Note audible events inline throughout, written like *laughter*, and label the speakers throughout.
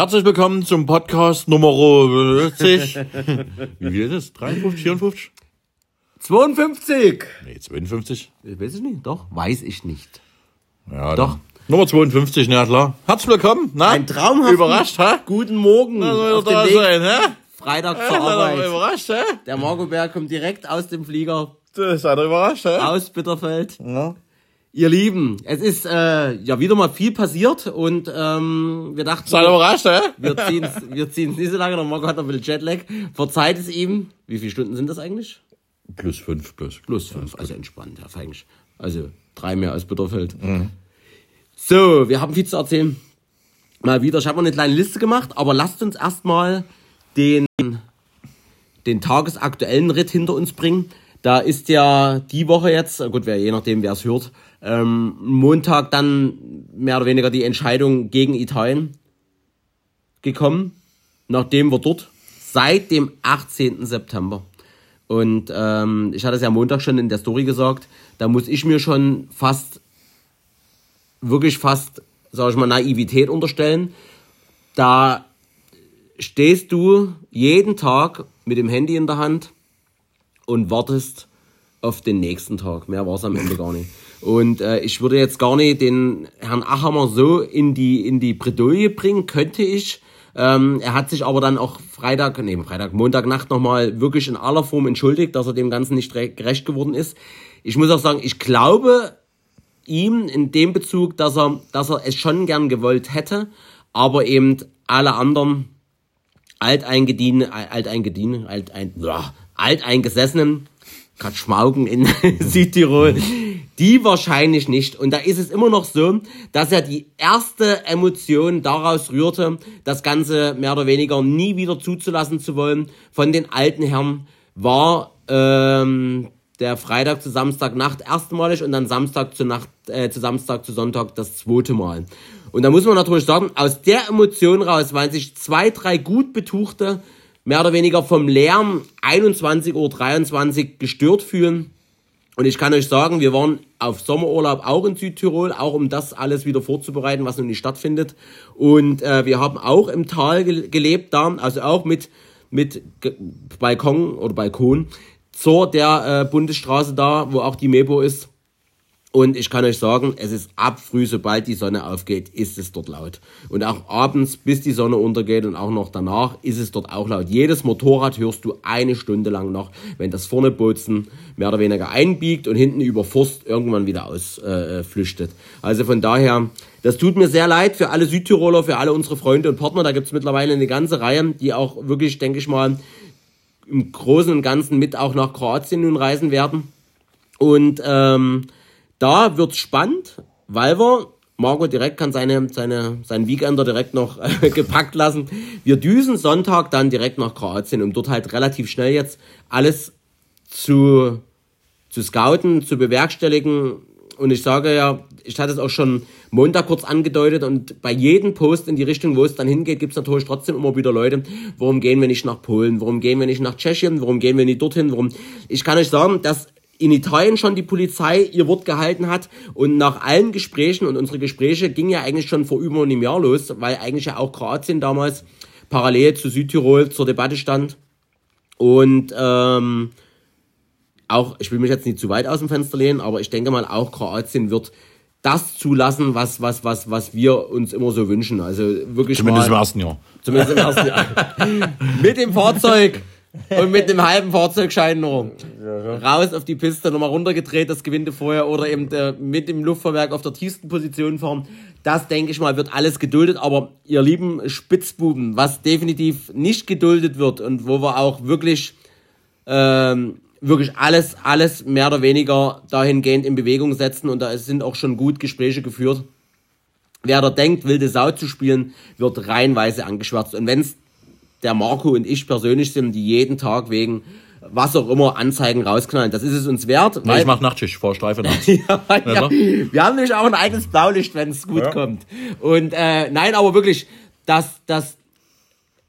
Speaker 1: Herzlich willkommen zum Podcast Nummer 50. Wie viel ist es? 53, 54?
Speaker 2: 52!
Speaker 1: Nee, 52.
Speaker 2: Weiß ich nicht, doch, weiß ich nicht.
Speaker 1: Ja,
Speaker 2: Doch.
Speaker 1: dann. Nummer 52, na klar. Herzlich willkommen. Na?
Speaker 2: Ein traumhaften
Speaker 1: Überrascht, hä?
Speaker 2: Guten Morgen
Speaker 1: Na, soll
Speaker 2: auf
Speaker 1: da
Speaker 2: Weg
Speaker 1: sein, hä?
Speaker 2: Freitag
Speaker 1: Ja,
Speaker 2: zur
Speaker 1: ihr
Speaker 2: Arbeit.
Speaker 1: überrascht, hä?
Speaker 2: Der Marco kommt direkt aus dem Flieger
Speaker 1: Seid ihr überrascht, hä?
Speaker 2: aus Bitterfeld.
Speaker 1: Ja.
Speaker 2: Ihr Lieben, es ist äh, ja wieder mal viel passiert und ähm, wir dachten,
Speaker 1: Seid überrascht, hä?
Speaker 2: wir ziehen es wir ziehen's nicht so lange. Der Marco hat noch ein bisschen Jetlag. Verzeiht es ihm. Wie viele Stunden sind das eigentlich?
Speaker 1: Plus 5, plus.
Speaker 2: Plus fünf, also entspannt, ja, feinisch. Also drei mehr als Bitterfeld. So, wir haben viel zu erzählen. Mal wieder, ich habe noch eine kleine Liste gemacht, aber lasst uns erstmal den, den tagesaktuellen Ritt hinter uns bringen. Da ist ja die Woche jetzt, gut, wer, je nachdem, wer es hört, ähm, Montag dann mehr oder weniger die Entscheidung gegen Italien gekommen, nachdem wir dort seit dem 18. September und ähm, ich hatte es ja Montag schon in der Story gesagt, da muss ich mir schon fast, wirklich fast, sag ich mal, Naivität unterstellen. Da stehst du jeden Tag mit dem Handy in der Hand und wartest auf den nächsten Tag. Mehr war es am Ende gar nicht. Und äh, ich würde jetzt gar nicht den Herrn Achammer so in die, in die Bredouille bringen, könnte ich. Ähm, er hat sich aber dann auch Freitag, nee, Freitag, Montagnacht nochmal wirklich in aller Form entschuldigt, dass er dem Ganzen nicht re- gerecht geworden ist. Ich muss auch sagen, ich glaube ihm in dem Bezug, dass er, dass er es schon gern gewollt hätte, aber eben alle anderen Alteingediene, Alteingediene, Alteingesessenen, gerade Schmaugen in *laughs* Südtirol, die wahrscheinlich nicht. Und da ist es immer noch so, dass er die erste Emotion daraus rührte, das Ganze mehr oder weniger nie wieder zuzulassen zu wollen von den alten Herren, war ähm, der Freitag zu Samstagnacht erstmalig und dann Samstag zu Nacht, äh, zu Samstag zu Sonntag das zweite Mal. Und da muss man natürlich sagen, aus der Emotion raus, weil sich zwei, drei gut betuchte, mehr oder weniger vom Lärm 21.23 Uhr gestört fühlen. Und ich kann euch sagen, wir waren auf Sommerurlaub auch in Südtirol, auch um das alles wieder vorzubereiten, was nun nicht stattfindet. Und äh, wir haben auch im Tal ge gelebt da, also auch mit, mit Balkon oder Balkon zur der äh, Bundesstraße da, wo auch die Mepo ist. Und ich kann euch sagen, es ist ab früh, sobald die Sonne aufgeht, ist es dort laut. Und auch abends, bis die Sonne untergeht und auch noch danach, ist es dort auch laut. Jedes Motorrad hörst du eine Stunde lang noch, wenn das vorne Bozen mehr oder weniger einbiegt und hinten über Forst irgendwann wieder ausflüchtet. Äh, also von daher, das tut mir sehr leid für alle Südtiroler, für alle unsere Freunde und Partner. Da gibt's mittlerweile eine ganze Reihe, die auch wirklich, denke ich mal, im Großen und Ganzen mit auch nach Kroatien nun reisen werden. Und ähm, da wird's spannend, weil wir, Marco direkt kann seine, seine, seinen Weekender direkt noch *laughs* äh, gepackt lassen. Wir düsen Sonntag dann direkt nach Kroatien, um dort halt relativ schnell jetzt alles zu, zu scouten, zu bewerkstelligen. Und ich sage ja, ich hatte es auch schon Montag kurz angedeutet und bei jedem Post in die Richtung, wo es dann hingeht, gibt es natürlich trotzdem immer wieder Leute, warum gehen wir nicht nach Polen, warum gehen wir nicht nach Tschechien, warum gehen wir nicht dorthin, warum. Ich kann euch sagen, dass in Italien schon die Polizei ihr Wort gehalten hat und nach allen Gesprächen und unsere Gespräche gingen ja eigentlich schon vor über einem Jahr los, weil eigentlich ja auch Kroatien damals parallel zu Südtirol zur Debatte stand und ähm, auch, ich will mich jetzt nicht zu weit aus dem Fenster lehnen, aber ich denke mal, auch Kroatien wird das zulassen, was, was, was, was wir uns immer so wünschen. Also wirklich
Speaker 1: Zumindest im
Speaker 2: mal,
Speaker 1: ersten Jahr.
Speaker 2: zumindest im ersten Jahr. *laughs* mit dem Fahrzeug und mit dem halben Fahrzeugschein nur. Raus auf die Piste, nochmal runtergedreht, das gewinnte vorher oder eben äh, mit dem Luftfahrwerk auf der tiefsten Position fahren. Das, denke ich mal, wird alles geduldet. Aber ihr lieben Spitzbuben, was definitiv nicht geduldet wird und wo wir auch wirklich ähm, wirklich alles, alles mehr oder weniger dahingehend in Bewegung setzen und da sind auch schon gut Gespräche geführt. Wer da denkt, wilde Sau zu spielen, wird reihenweise angeschwärzt. Und wenn es der Marco und ich persönlich sind, die jeden Tag wegen was auch immer Anzeigen rausknallen, das ist es uns wert.
Speaker 1: Nee, ich mach Nachtschicht, vor Streife *laughs* nachts.
Speaker 2: ja, ja. Wir haben nämlich auch ein eigenes Blaulicht, wenn es gut
Speaker 1: Ja.
Speaker 2: kommt. Und äh, nein, aber wirklich, das, das,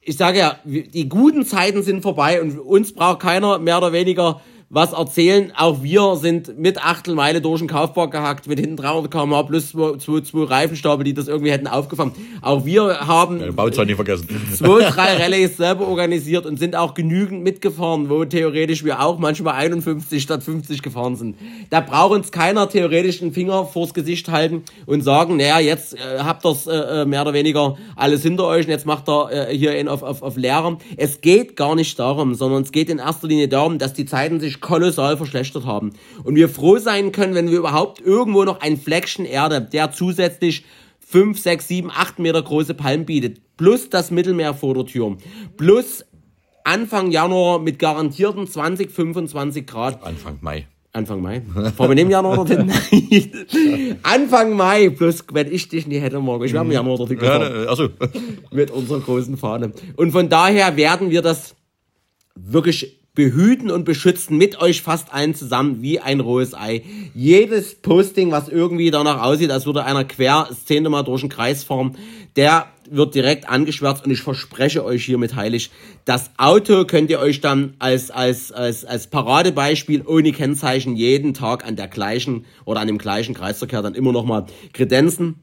Speaker 2: ich sage ja, die guten Zeiten sind vorbei und uns braucht keiner mehr oder weniger was erzählen. Auch wir sind mit Achtelmeile durch den Kaufpark gehackt, mit hinten 300 km plus zwei, zwei, zwei Reifenstapel, die das irgendwie hätten aufgefangen. Auch wir haben
Speaker 1: Ja, Bauzeit nicht vergessen.
Speaker 2: zwei, drei Rallyes selber organisiert und sind auch genügend mitgefahren, wo theoretisch wir auch manchmal 51 statt 50 gefahren sind. Da braucht uns keiner theoretisch einen Finger vors Gesicht halten und sagen, naja, jetzt äh, habt ihr äh, mehr oder weniger alles hinter euch und jetzt macht ihr äh, hier einen auf, auf, auf Lehrer. Es geht gar nicht darum, sondern es geht in erster Linie darum, dass die Zeiten sich kolossal verschlechtert haben. Und wir froh sein können, wenn wir überhaupt irgendwo noch ein Fleckchen Erde, der zusätzlich 5, 6, 7, 8 Meter große Palmen bietet, plus das Mittelmeer vor der Tür, plus Anfang Januar mit garantierten 20, 25 Grad.
Speaker 1: Anfang Mai.
Speaker 2: Anfang Mai. Fahren wir im Januar dorthin? *laughs* Anfang Mai, plus wenn ich dich nie hätte morgen. Ich wäre im Januar dorthin
Speaker 1: Ja,
Speaker 2: gefahren
Speaker 1: ne, achso.
Speaker 2: mit unserer großen Fahne. Und von daher werden wir das wirklich behüten und beschützen mit euch fast allen zusammen wie ein rohes Ei. Jedes Posting, was irgendwie danach aussieht, als würde einer quer das zehnte Mal durch den Kreis fahren, der wird direkt angeschwärzt und ich verspreche euch hiermit heilig, das Auto könnt ihr euch dann als, als, als, als Paradebeispiel ohne Kennzeichen jeden Tag an der gleichen oder an dem gleichen Kreisverkehr dann immer nochmal kredenzen.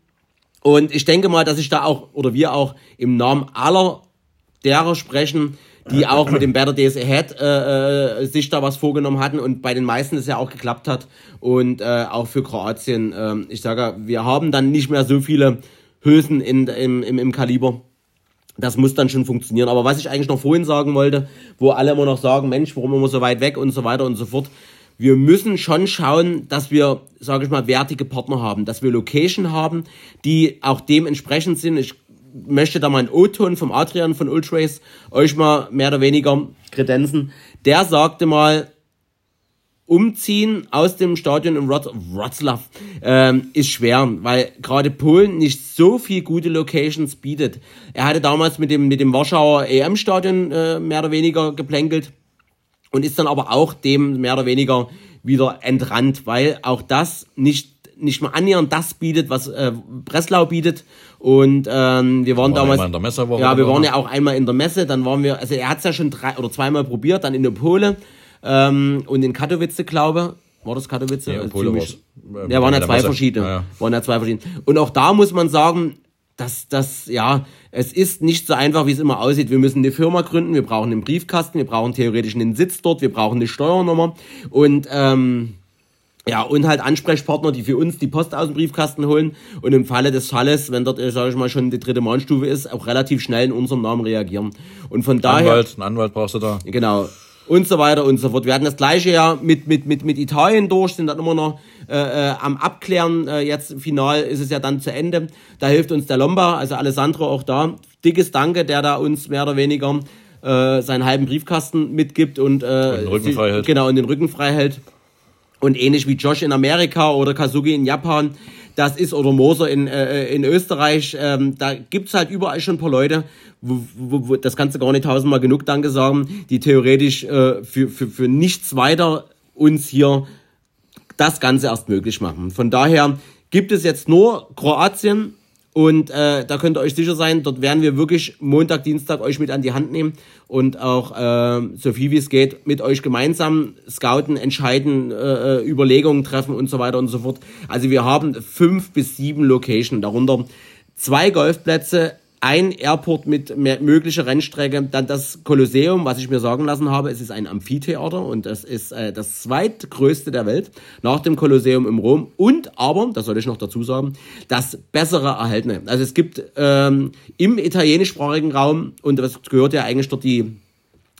Speaker 2: Und ich denke mal, dass ich da auch, oder wir auch im Namen aller derer sprechen, die auch mit dem Better Days Ahead äh, äh, sich da was vorgenommen hatten und bei den meisten es ja auch geklappt hat. Und äh, auch für Kroatien, äh, ich sage, wir haben dann nicht mehr so viele Hülsen in, im, im, im Kaliber. Das muss dann schon funktionieren. Aber was ich eigentlich noch vorhin sagen wollte, wo alle immer noch sagen, Mensch, warum immer so weit weg und so weiter und so fort. Wir müssen schon schauen, dass wir, sage ich mal, wertige Partner haben, dass wir Location haben, die auch dementsprechend sind. Ich möchte da mal einen O-Ton vom Adrian von Ultrace euch mal mehr oder weniger kredenzen. Der sagte mal, umziehen aus dem Stadion in Wroclaw ähm, ist schwer, weil gerade Polen nicht so viel gute Locations bietet. Er hatte damals mit dem mit dem Warschauer EM-Stadion äh, mehr oder weniger geplänkelt und ist dann aber auch dem mehr oder weniger wieder entrannt, weil auch das nicht nicht mal annähernd das bietet, was äh, Breslau bietet. Und ähm, wir waren
Speaker 1: War
Speaker 2: damals. ja, wir waren
Speaker 1: was?
Speaker 2: ja auch einmal in der Messe. Dann waren wir, also er hat es ja schon drei oder zweimal probiert, dann in der Pole ähm, und in Katowice, glaube war das Katowice?
Speaker 1: Ja,
Speaker 2: Äh,
Speaker 1: Pole
Speaker 2: ziemlich-
Speaker 1: war's.
Speaker 2: Ja, waren ja
Speaker 1: der
Speaker 2: zwei
Speaker 1: Messe.
Speaker 2: verschiedene.
Speaker 1: Ja, ja.
Speaker 2: Waren ja zwei verschiedene. Und auch da muss man sagen, dass das, ja, es ist nicht so einfach, wie es immer aussieht. Wir müssen eine Firma gründen, wir brauchen einen Briefkasten, wir brauchen theoretisch einen Sitz dort, wir brauchen eine Steuernummer und ähm, ja, und halt Ansprechpartner, die für uns die Post aus dem Briefkasten holen und im Falle des Falles, wenn dort, sage ich mal, schon die dritte Mahnstufe ist, auch relativ schnell in unserem Namen reagieren. Und von daher,
Speaker 1: Anwalt, einen Anwalt brauchst du da.
Speaker 2: genau, und so weiter und so fort. Wir hatten das gleiche ja mit, mit, mit, mit Italien durch, sind dann immer noch äh, äh, am Abklären. Äh, jetzt final ist es ja dann zu Ende. Da hilft uns der Lomba, also Alessandro auch da. Dickes Danke, der da uns mehr oder weniger äh, seinen halben Briefkasten mitgibt und, äh,
Speaker 1: Und den Rücken frei hält.
Speaker 2: Genau, und den Rücken frei hält. Und ähnlich wie Josh in Amerika oder Kazuki in Japan, das ist, oder Moser in, äh, in Österreich, ähm, da gibt's halt überall schon ein paar Leute, wo, wo, wo, das kannst du gar nicht tausendmal genug Danke sagen, die theoretisch äh, für, für, für nichts weiter uns hier das Ganze erst möglich machen. Von daher gibt es jetzt nur Kroatien und äh, da könnt ihr euch sicher sein, dort werden wir wirklich Montag, Dienstag euch mit an die Hand nehmen und auch äh, so viel wie es geht mit euch gemeinsam scouten, entscheiden, äh, Überlegungen treffen und so weiter und so fort. Also wir haben fünf bis sieben Locations, darunter zwei Golfplätze, ein Airport mit möglicher Rennstrecke, dann das Kolosseum, was ich mir sagen lassen habe, es ist ein Amphitheater und das ist äh, das zweitgrößte der Welt nach dem Kolosseum im Rom und aber, das soll ich noch dazu sagen, das bessere erhaltene. Also es gibt ähm, im italienischsprachigen Raum und das gehört ja eigentlich dort die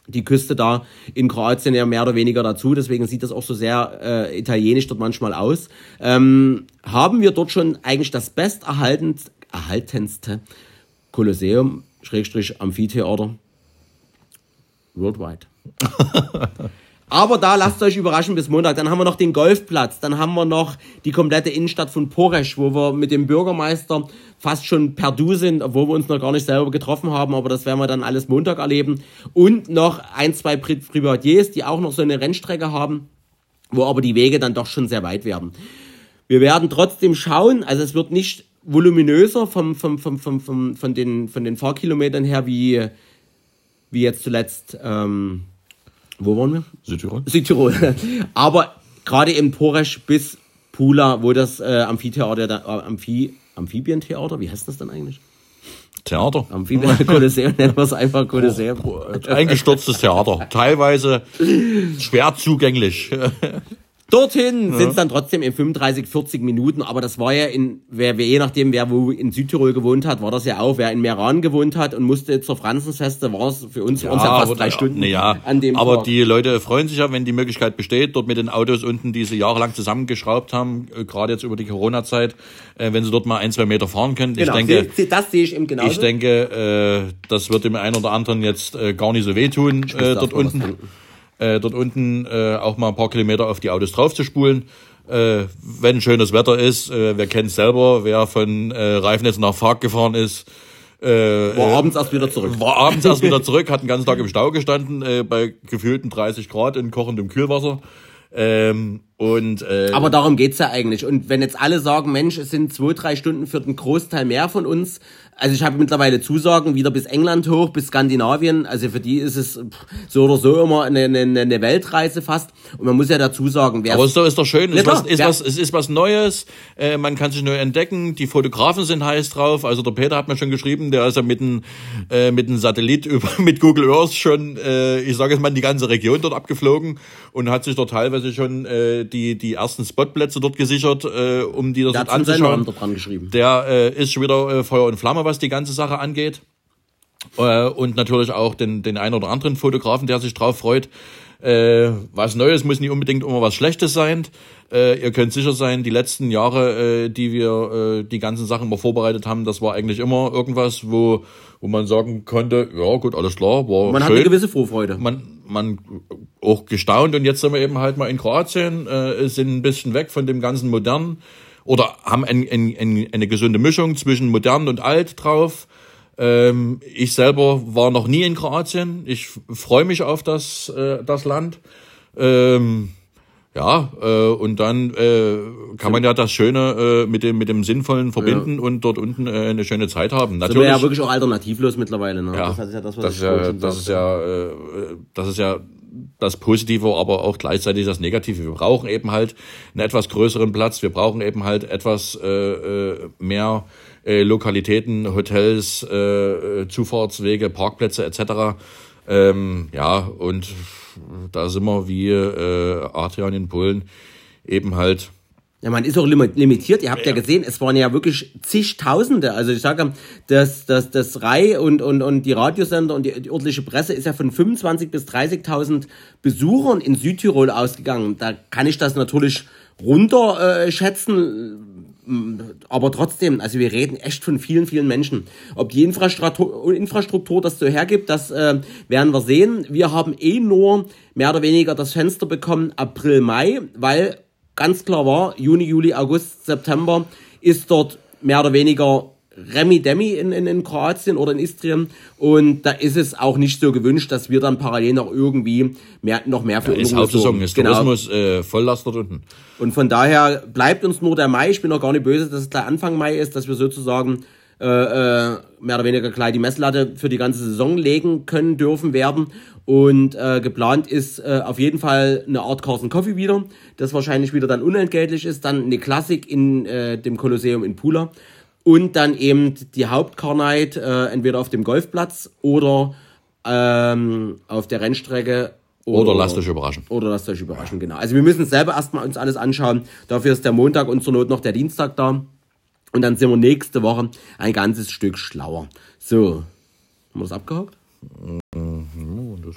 Speaker 2: die Küste da in Kroatien ja mehr oder weniger dazu, deswegen sieht das auch so sehr äh, italienisch dort manchmal aus. Ähm, haben wir dort schon eigentlich das besterhaltenste erhaltenste Kolosseum, Schrägstrich Amphitheater, worldwide. *laughs* Aber da lasst euch überraschen bis Montag. Dann haben wir noch den Golfplatz. Dann haben wir noch die komplette Innenstadt von Poresch, wo wir mit dem Bürgermeister fast schon per Du sind, obwohl wir uns noch gar nicht selber getroffen haben. Aber das werden wir dann alles Montag erleben. Und noch ein, zwei Pri Privatiers, die auch noch so eine Rennstrecke haben, wo aber die Wege dann doch schon sehr weit werden. Wir werden trotzdem schauen, also es wird nicht voluminöser vom, vom, vom, vom, vom, von, den, von den Fahrkilometern her wie, wie jetzt zuletzt ähm, Wo waren wir?
Speaker 1: Südtirol.
Speaker 2: Südtirol. *laughs* Aber gerade in Poresch bis Pula, wo das äh, Amphitheater, äh, Amphi, Amphibientheater, wie heißt das denn eigentlich?
Speaker 1: Theater.
Speaker 2: Amphibien *laughs* Kolosseum, nennen wir es einfach Kolosseum.
Speaker 1: Eingestürztes Theater. Teilweise schwer zugänglich. *laughs*
Speaker 2: Dorthin sind es dann trotzdem in 35, 40 Minuten, aber das war ja in, wer, wer, je nachdem, wer wo in Südtirol gewohnt hat, war das ja auch. Wer in Meran gewohnt hat und musste zur Franzensfeste, war es für uns, für uns ja fast drei Stunden
Speaker 1: ja,
Speaker 2: an dem
Speaker 1: aber
Speaker 2: Tag.
Speaker 1: die Leute freuen sich ja, wenn die Möglichkeit besteht, dort mit den Autos unten, die sie jahrelang zusammengeschraubt haben, äh, gerade jetzt über die Corona-Zeit, äh, wenn sie dort mal ein, zwei Meter fahren können.
Speaker 2: genau,
Speaker 1: ich denke,
Speaker 2: se- das sehe ich eben genauso.
Speaker 1: ich denke, äh, das wird dem einen oder anderen jetzt gar nicht so wehtun, dort unten, äh, dort unten äh, auch mal ein paar Kilometer auf die Autos drauf zu spulen. Äh, wenn schönes Wetter ist, äh, wer kennt selber, wer von äh, Reifnitz nach Fark gefahren ist, äh,
Speaker 2: war abends erst wieder zurück.
Speaker 1: war abends erst wieder *laughs* zurück, hat den ganzen Tag im Stau gestanden, äh, bei gefühlten 30 Grad in kochendem Kühlwasser. Ähm, und äh,
Speaker 2: Aber darum geht's ja eigentlich. Und wenn jetzt alle sagen, Mensch, es sind zwei, drei Stunden für den Großteil mehr von uns. Also ich habe mittlerweile Zusagen wieder bis England hoch, bis Skandinavien. Also für die ist es so oder so immer eine, eine, eine Weltreise fast. Und man muss ja dazu sagen, wer
Speaker 1: Aber es ist doch, ist doch schön,
Speaker 2: Ja,
Speaker 1: ist was, ist was, es ist was Neues, äh, man kann sich neu entdecken, die Fotografen sind heiß drauf, also der Peter hat mir schon geschrieben, der ist ja mit einem äh, mit einem Satellit über, *laughs* mit Google Earth schon, äh, ich sage jetzt mal, die ganze Region dort abgeflogen und hat sich dort teilweise schon äh, die, die ersten Spotplätze dort gesichert, äh, um die das dort anzuschauen.
Speaker 2: dran geschrieben.
Speaker 1: Der äh, ist schon wieder äh, Feuer und Flamme, was die ganze Sache angeht. Äh, und natürlich auch den, den einen oder anderen Fotografen, der sich drauf freut. Äh, was Neues muss nicht unbedingt immer was Schlechtes sein. Äh, ihr könnt sicher sein, die letzten Jahre, äh, die wir äh, die ganzen Sachen mal vorbereitet haben, das war eigentlich immer irgendwas, wo, wo man sagen konnte, ja gut, alles klar, war
Speaker 2: Man hat
Speaker 1: schön
Speaker 2: eine gewisse Vorfreude.
Speaker 1: man, man auch gestaunt und jetzt sind wir eben halt mal in Kroatien, äh, sind ein bisschen weg von dem ganzen modernen oder haben ein, ein, ein, eine gesunde Mischung zwischen modern und alt drauf. Ähm, ich selber war noch nie in Kroatien. Ich freue mich auf das, äh, das Land. Ähm, ja, äh, und dann äh, kann man ja das Schöne äh, mit dem mit dem Sinnvollen verbinden und dort unten äh, eine schöne Zeit haben.
Speaker 2: Sind wir ja wirklich auch alternativlos mittlerweile. Ne?
Speaker 1: Ja,
Speaker 2: das ist ja das, was
Speaker 1: das
Speaker 2: ich
Speaker 1: ja,
Speaker 2: schon
Speaker 1: das ist ja, äh, das ist ja das Positive, aber auch gleichzeitig das Negative. Wir brauchen eben halt einen etwas größeren Platz. Wir brauchen eben halt etwas äh, äh, mehr äh, Lokalitäten, Hotels, äh, äh, Zufahrtswege, Parkplätze etc. Ähm, ja, und da sind wir wie äh, Adrian in Polen eben halt
Speaker 2: Ja, man ist auch limi- limitiert. Ihr habt ja. gesehen, es waren ja wirklich zigtausende. Also ich sage, das, das, das Rai und, und, und die Radiosender und die, die örtliche Presse ist ja von 25.000 bis 30.000 Besuchern in Südtirol ausgegangen. Da kann ich das natürlich runter äh, schätzen. Aber trotzdem, also wir reden echt von vielen, vielen Menschen. Ob die Infrastruktur, Infrastruktur das so hergibt, das äh, werden wir sehen. Wir haben eh nur mehr oder weniger das Fenster bekommen April, Mai, weil ganz klar war, Juni, Juli, August, September ist dort mehr oder weniger Remi-Demi in, in, in Kroatien oder in Istrien. Und da ist es auch nicht so gewünscht, dass wir dann parallel noch irgendwie mehr, noch mehr für
Speaker 1: ist
Speaker 2: Unruhe
Speaker 1: Hauptsaison,
Speaker 2: sorgen.
Speaker 1: ist
Speaker 2: Genau.
Speaker 1: Tourismus äh, Volllast dort unten.
Speaker 2: Und von daher bleibt uns nur der Mai. Ich bin auch gar nicht böse, dass es gleich Anfang Mai ist, dass wir sozusagen äh, äh, mehr oder weniger gleich die Messlatte für die ganze Saison legen können, dürfen, werden. Und äh, geplant ist äh, auf jeden Fall eine Art Carson Coffee wieder, das wahrscheinlich wieder dann unentgeltlich ist. Dann eine Klassik in äh, dem Kolosseum in Pula. Und dann eben die Hauptcarnight, äh, entweder auf dem Golfplatz oder ähm, auf der Rennstrecke.
Speaker 1: Oder lasst euch überraschen.
Speaker 2: Oder lasst euch überraschen, genau. Also wir müssen es selber erstmal uns alles anschauen. Dafür ist der Montag und zur Not noch der Dienstag da. Und dann sind wir nächste Woche ein ganzes Stück schlauer. So, haben wir das abgehakt?
Speaker 1: Und das,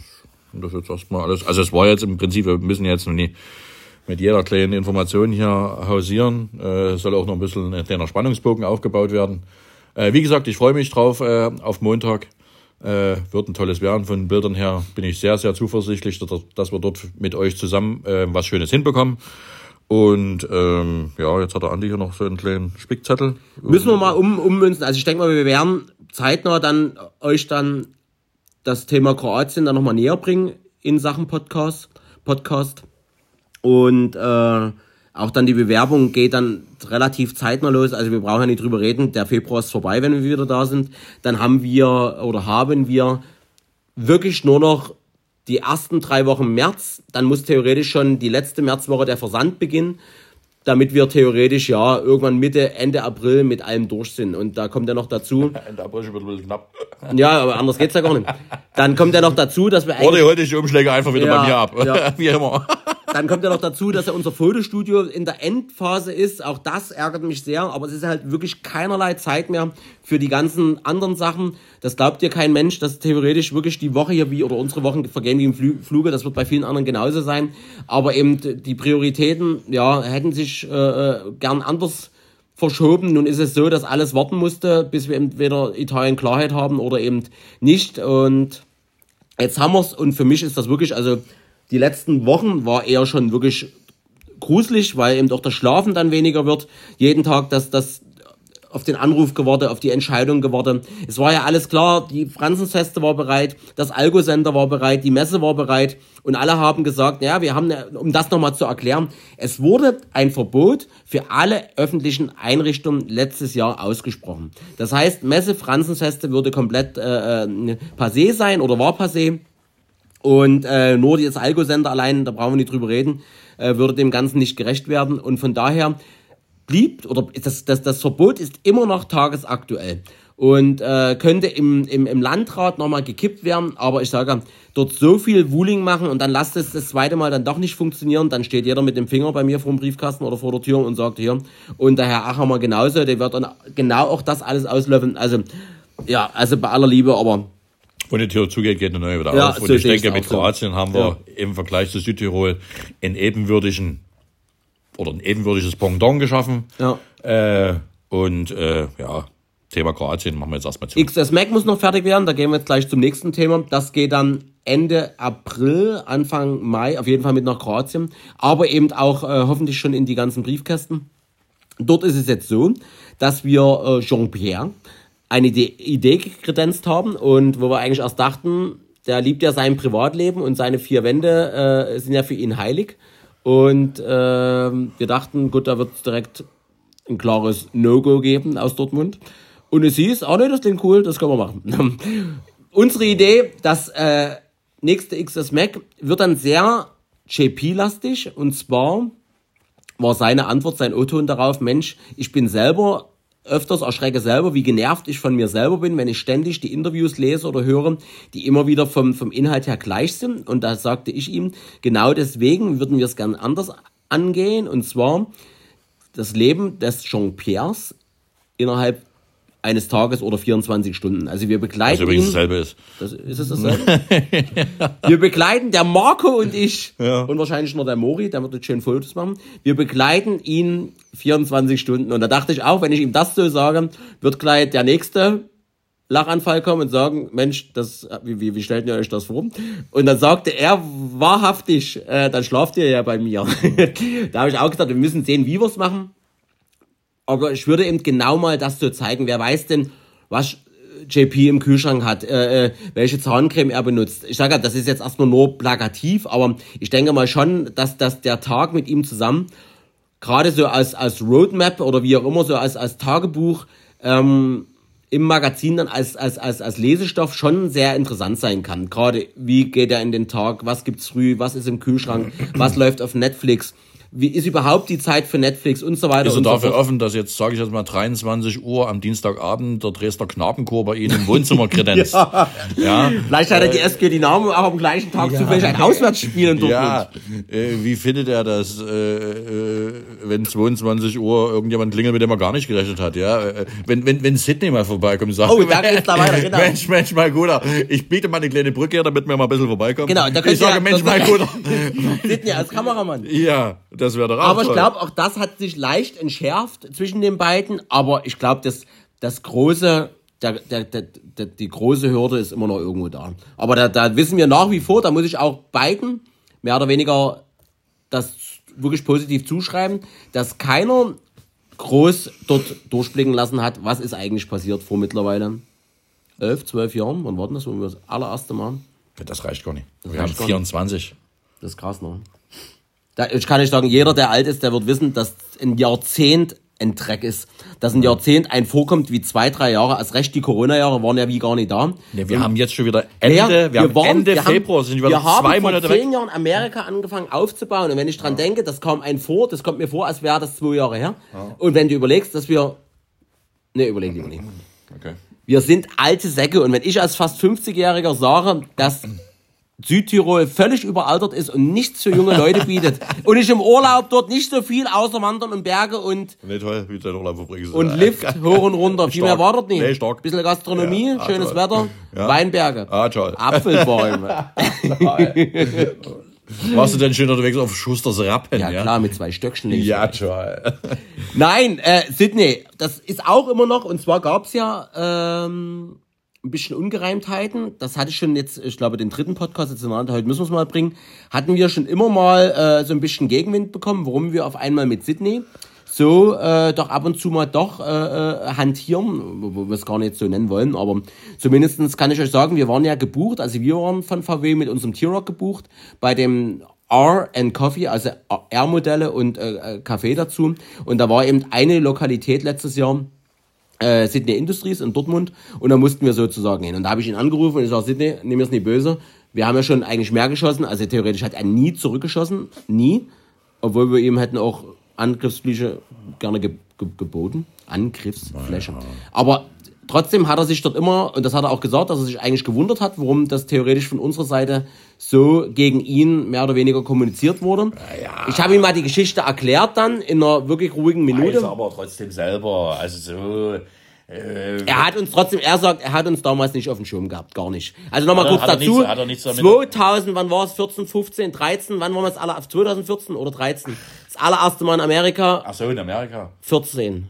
Speaker 1: und das jetzt erstmal alles. Also es war jetzt im Prinzip, wir müssen jetzt noch nicht mit jeder kleinen Information hier hausieren. Äh, soll auch noch ein bisschen ein kleiner Spannungsbogen aufgebaut werden. Äh, wie gesagt, ich freue mich drauf äh, auf Montag. Äh, wird ein tolles werden. Von Bildern her bin ich sehr, sehr zuversichtlich, dass, dass wir dort mit euch zusammen äh, was Schönes hinbekommen. Und ähm, ja, jetzt hat der Andi hier noch so einen kleinen Spickzettel.
Speaker 2: Müssen wir mal um, ummünzen. Also ich denke mal, wir werden zeitnah dann euch dann das Thema Kroatien dann nochmal näher bringen in Sachen Podcast. Podcast. Und äh, auch dann die Bewerbung geht dann relativ zeitnah los. Also wir brauchen ja nicht drüber reden. Der Februar ist vorbei, wenn wir wieder da sind. Dann haben wir oder haben wir wirklich nur noch die ersten drei Wochen März, dann muss theoretisch schon die letzte Märzwoche der Versand beginnen, damit wir theoretisch ja irgendwann Mitte, Ende April mit allem durch sind. Und da kommt ja noch dazu.
Speaker 1: Ende April wird ein bisschen knapp. *laughs*
Speaker 2: Ja, aber anders geht's ja gar nicht. Dann kommt ja noch dazu, dass wir
Speaker 1: Oder heute die Umschläge einfach wieder
Speaker 2: Ja,
Speaker 1: bei mir ab.
Speaker 2: ja. *laughs*
Speaker 1: Wie immer.
Speaker 2: Dann kommt ja noch dazu, dass ja unser Fotostudio in der Endphase ist. Auch das ärgert mich sehr, aber es ist halt wirklich keinerlei Zeit mehr für die ganzen anderen Sachen. Das glaubt dir kein Mensch, dass theoretisch wirklich die Woche hier wie oder unsere Wochen vergehen wie im Flü- Fluge. Das wird bei vielen anderen genauso sein. Aber eben die Prioritäten, ja, hätten sich äh, äh, gern anders verschoben. Nun ist es so, dass alles warten musste, bis wir entweder Italien Klarheit haben oder eben nicht. Und Jetzt haben wir's und für mich ist das wirklich, also die letzten Wochen war eher schon wirklich gruselig, weil eben auch das Schlafen dann weniger wird. Jeden Tag das, das auf den Anruf gewartet, auf die Entscheidung gewartet. Es war ja alles klar, die Franzensfeste war bereit, das Algo-Sender war bereit, die Messe war bereit und alle haben gesagt, ja, wir haben, um das nochmal zu erklären, es wurde ein Verbot für alle öffentlichen Einrichtungen letztes Jahr ausgesprochen. Das heißt, Messe, Franzensfeste würde komplett äh, äh, passé sein oder war passé. Und äh, nur das Algo-Sender allein, da brauchen wir nicht drüber reden, äh, würde dem Ganzen nicht gerecht werden. Und von daher blieb, oder das, das, das Verbot ist immer noch tagesaktuell und äh, könnte im, im, im Landrat nochmal gekippt werden. Aber ich sage, dort so viel Wuling machen und dann lasst es das zweite Mal dann doch nicht funktionieren, dann steht jeder mit dem Finger bei mir vor dem Briefkasten oder vor der Tür und sagt hier. Und der Herr Achammer genauso, der wird dann genau auch das alles auslöffeln. Also, ja, also bei aller Liebe, aber
Speaker 1: Wo die Tür zugeht, geht eine neue wieder
Speaker 2: Ja,
Speaker 1: auf. Und
Speaker 2: so
Speaker 1: ich denke, mit
Speaker 2: auch so.
Speaker 1: Kroatien haben wir im Vergleich zu Südtirol einen ebenwürdigen oder ein ebenwürdiges Pendant geschaffen.
Speaker 2: Ja.
Speaker 1: Äh, und äh, ja, Thema Kroatien machen wir jetzt erstmal zu.
Speaker 2: XS Mac muss noch fertig werden, da gehen wir jetzt gleich zum nächsten Thema. Das geht dann Ende April, Anfang Mai, auf jeden Fall mit nach Kroatien, aber eben auch äh, hoffentlich schon in die ganzen Briefkästen. Dort ist es jetzt so, dass wir äh, Jean-Pierre eine Idee, Idee kredenzt haben und wo wir eigentlich erst dachten, der liebt ja sein Privatleben und seine vier Wände äh, sind ja für ihn heilig. Und äh, wir dachten, gut, da wird es direkt ein klares No-Go geben aus Dortmund. Und es hieß, oh ne, das klingt cool, das können wir machen. *laughs* Unsere Idee, das äh, nächste XS Mac wird dann sehr JP-lastig und zwar war seine Antwort, sein O-Ton darauf, Mensch, ich bin selber öfters erschrecke selber, wie genervt ich von mir selber bin, wenn ich ständig die Interviews lese oder höre, die immer wieder vom, vom Inhalt her gleich sind. Und da sagte ich ihm, genau deswegen würden wir es gern anders angehen. Und zwar das Leben des Jean-Pierres innerhalb eines Tages oder 24 Stunden. Also wir
Speaker 1: Was
Speaker 2: begleiten
Speaker 1: übrigens
Speaker 2: ihn.
Speaker 1: dasselbe ist.
Speaker 2: Das, ist es dasselbe? *laughs* Wir begleiten, der Marco und ich, und wahrscheinlich noch der Mori, der wird jetzt schön Fotos machen. Wir begleiten ihn 24 Stunden. Und da dachte ich auch, wenn ich ihm das so sage, wird gleich der nächste Lachanfall kommen und sagen, Mensch, das, wie, wie, wie stellt ihr euch das vor? Und dann sagte er wahrhaftig, äh, dann schlaft ihr ja bei mir. *laughs* da habe ich auch gesagt, wir müssen sehen, wie wir es machen. Aber ich würde eben genau mal das so zeigen. Wer weiß denn, was JP im Kühlschrank hat, äh, äh, welche Zahncreme er benutzt. Ich sage, das ist jetzt erstmal nur plakativ, aber ich denke mal schon, dass, dass der Tag mit ihm zusammen, gerade so als, als Roadmap oder wie auch immer, so als, als Tagebuch, ähm, im Magazin dann als, als, als, als Lesestoff schon sehr interessant sein kann. Gerade wie geht er in den Tag, was gibt's früh, was ist im Kühlschrank, was läuft auf Netflix, wie ist überhaupt die Zeit für Netflix und so weiter
Speaker 1: Ist er
Speaker 2: und so
Speaker 1: dafür
Speaker 2: fort.
Speaker 1: offen, dass jetzt, sage ich jetzt mal, 23 Uhr am Dienstagabend der Dresdner Knabenchor bei Ihnen im Wohnzimmer kredenzt? *laughs* ja.
Speaker 2: Vielleicht hat er die SG Dynamo auch am gleichen Tag zufällig ein Auswärtsspiel in Dortmund.
Speaker 1: Ja, äh, wie findet er das, äh, äh, wenn 22 Uhr irgendjemand klingelt, mit dem er gar nicht gerechnet hat? Ja, äh, wenn wenn wenn Sydney mal vorbeikommt und sagt,
Speaker 2: Oh, da geht's da weiter, *laughs* genau.
Speaker 1: Mensch, Mensch, mein Guter, ich biete mal eine kleine Brücke her, damit wir mal ein bisschen vorbeikommen.
Speaker 2: Genau, da
Speaker 1: ich sage,
Speaker 2: ihr-
Speaker 1: Mensch, mein Guter. *laughs*
Speaker 2: Sydney als Kameramann.
Speaker 1: ja, das wäre doch auch
Speaker 2: Aber ich glaube, auch das hat sich leicht entschärft zwischen den beiden. Aber ich glaube, das, das große, der, der, der, der, die große Hürde ist immer noch irgendwo da. Aber da, da wissen wir nach wie vor, da muss ich auch beiden mehr oder weniger das wirklich positiv zuschreiben, dass keiner groß dort durchblicken lassen hat, was ist eigentlich passiert vor mittlerweile elf, zwölf Jahren. Wann war denn das, wo wir das allererste Mal?
Speaker 1: Das reicht gar nicht. Wir
Speaker 2: reicht
Speaker 1: haben
Speaker 2: gar nicht.
Speaker 1: 24.
Speaker 2: Das ist krass, ne? Da, ich kann nicht sagen, jeder, der alt ist, der wird wissen, dass ein Jahrzehnt ein Dreck ist. Dass ein Jahrzehnt ein vorkommt wie zwei, drei Jahre. Als recht die Corona-Jahre waren ja wie gar nicht da.
Speaker 1: Ja, wir haben jetzt schon wieder Ende,
Speaker 2: Ja,
Speaker 1: wir, haben
Speaker 2: waren-
Speaker 1: Ende
Speaker 2: wir
Speaker 1: Februar,
Speaker 2: haben,
Speaker 1: sind wir,
Speaker 2: wir haben
Speaker 1: zwei
Speaker 2: vor
Speaker 1: Monate
Speaker 2: zehn
Speaker 1: weg.
Speaker 2: Jahren Amerika angefangen aufzubauen. Und wenn ich dran denke, das kam ein vor, das kommt mir vor, als wäre das zwei Jahre her. Und wenn du überlegst, dass wir, ne, überleg lieber nicht.
Speaker 1: Okay.
Speaker 2: Wir sind alte Säcke. Und wenn ich als fast 50-Jähriger sage, dass Südtirol völlig überaltert ist und nichts für junge Leute *laughs* bietet und ich im Urlaub dort nicht so viel außer Wandern und Berge und
Speaker 1: Nee, toll, wie du deinen Urlaub verbringst.
Speaker 2: und Lift hoch und runter. Viel mehr war dort nicht.
Speaker 1: Nee, stark.
Speaker 2: Bisschen Gastronomie,
Speaker 1: Ja, ah,
Speaker 2: schönes
Speaker 1: toll.
Speaker 2: Wetter,
Speaker 1: Ja.
Speaker 2: Weinberge,
Speaker 1: Ah, toll.
Speaker 2: Apfelbäume. *laughs*
Speaker 1: Warst du denn schön unterwegs auf Schusters Rappen?
Speaker 2: Ja, klar, mit zwei Stöckchen links.
Speaker 1: Ja, toll.
Speaker 2: Nein, äh, Sydney, das ist auch immer noch, und zwar gab's ja ähm, ein bisschen Ungereimtheiten. Das hatte ich schon jetzt, ich glaube, den dritten Podcast jetzt in heute müssen wir es mal bringen. Hatten wir schon immer mal äh, so ein bisschen Gegenwind bekommen, warum wir auf einmal mit Sydney so äh, doch ab und zu mal doch äh, äh, hantieren, wo wo wir es gar nicht so nennen wollen, aber zumindestens kann ich euch sagen, wir waren ja gebucht, also wir waren von VW mit unserem T-Rock gebucht, bei dem R and Coffee, also R-Modelle und äh, äh, Kaffee dazu. Und da war eben eine Lokalität letztes Jahr, äh, Sydney Industries in Dortmund und da mussten wir sozusagen hin. Und da habe ich ihn angerufen und ich sage, Sydney, nimm mir's nicht böse. Wir haben ja schon eigentlich mehr geschossen, also theoretisch hat er nie zurückgeschossen, nie. Obwohl wir ihm hätten auch Angriffsfläche gerne ge ge geboten. Angriffsfläche. Aber trotzdem hat er sich dort immer, und das hat er auch gesagt, dass er sich eigentlich gewundert hat, warum das theoretisch von unserer Seite so gegen ihn mehr oder weniger kommuniziert wurde. Ich habe ihm mal die Geschichte erklärt dann in einer wirklich ruhigen Minute.
Speaker 1: Weiß aber trotzdem selber, also so. Äh,
Speaker 2: Er hat uns trotzdem, er sagt, er hat uns damals nicht auf dem Schirm gehabt, gar nicht. Also nochmal
Speaker 1: er-
Speaker 2: kurz
Speaker 1: er
Speaker 2: dazu.
Speaker 1: nichts- er nichts damit-
Speaker 2: 2000, wann war es? 14, 15, 13? Wann waren wir das alle? 2014 oder 13? Das allererste Mal in Amerika,
Speaker 1: ach so, in Amerika.
Speaker 2: 14.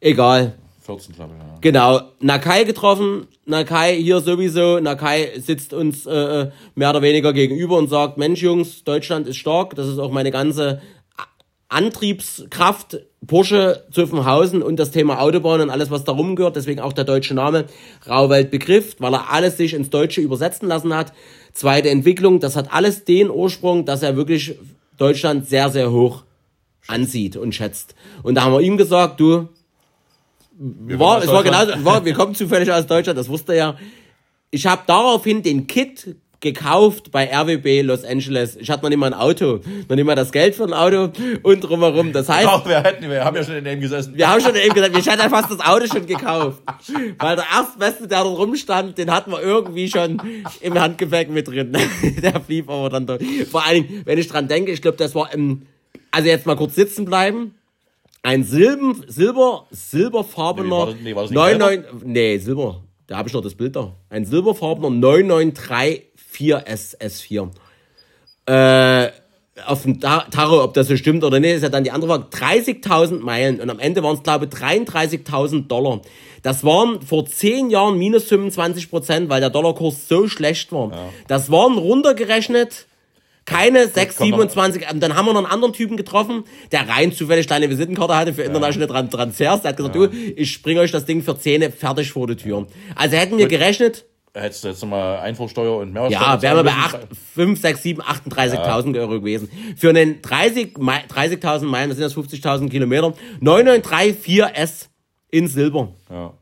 Speaker 2: Egal.
Speaker 1: 14, glaube ich, ja.
Speaker 2: Genau. Nakai getroffen. Nakai hier sowieso. Nakai sitzt uns äh, mehr oder weniger gegenüber und sagt, Mensch Jungs, Deutschland ist stark. Das ist auch meine ganze Antriebskraft. Porsche Zuffenhausen und das Thema Autobahn und alles, was da rumgehört. Deswegen auch der deutsche Name Rauwelt Begriff, weil er alles sich ins Deutsche übersetzen lassen hat. Zweite Entwicklung, das hat alles den Ursprung, dass er wirklich Deutschland sehr, sehr hoch ansieht und schätzt. Und da haben wir ihm gesagt, du, war,
Speaker 1: kommen
Speaker 2: es war genau, war, wir kommen zufällig aus Deutschland, das wusste er ja. Ich habe daraufhin den Kit gekauft bei RWB Los Angeles. Ich hatte noch nicht mal ein Auto, noch nicht mal das Geld für ein Auto und drumherum. Das heißt,
Speaker 1: Auch wir hätten, wir haben ja schon in dem gesessen.
Speaker 2: wir haben schon eben gesagt, ich hatte fast das Auto schon gekauft. Weil der Erstbeste, der dort rumstand, den hatten wir irgendwie schon im Handgepäck mit drin. *laughs* Der blieb aber dann da. Vor allen Dingen, wenn ich dran denke, ich glaube, das war im, also jetzt mal kurz sitzen bleiben. Ein Silben, Silber, silberfarbener,
Speaker 1: Nee, war das- nee, war das nicht
Speaker 2: 99, nee, Silber, da habe ich noch das Bild da. Ein silberfarbener 9934 S, S4 äh, auf dem Ta- Tarot, ob das so stimmt oder nicht, ist ja dann die andere Frage. 30.000 Meilen und am Ende waren es, glaube ich, 33.000 Dollar. Das waren vor 10 Jahren minus 25 Prozent, weil der Dollarkurs so schlecht war. Das waren runtergerechnet keine 6,
Speaker 1: komm noch-
Speaker 2: 27. Und dann haben wir noch einen anderen Typen getroffen, der rein zufällig deine Visitenkarte hatte für internationale Tran- Transfers. Der hat gesagt, du, ich bringe euch das Ding für 10 fertig vor die Tür. Also hätten wir gerechnet,
Speaker 1: Hättest du jetzt nochmal Einfuhrsteuer und Mehrwertsteuer
Speaker 2: ja, wären wir bei
Speaker 1: zahlen
Speaker 2: 8, 5, 6, 7, 38.000 Euro gewesen. Für einen 30 Mei- 30.000 Meilen, das sind das 50.000 Kilometer, 9934S in Silber.
Speaker 1: Ja.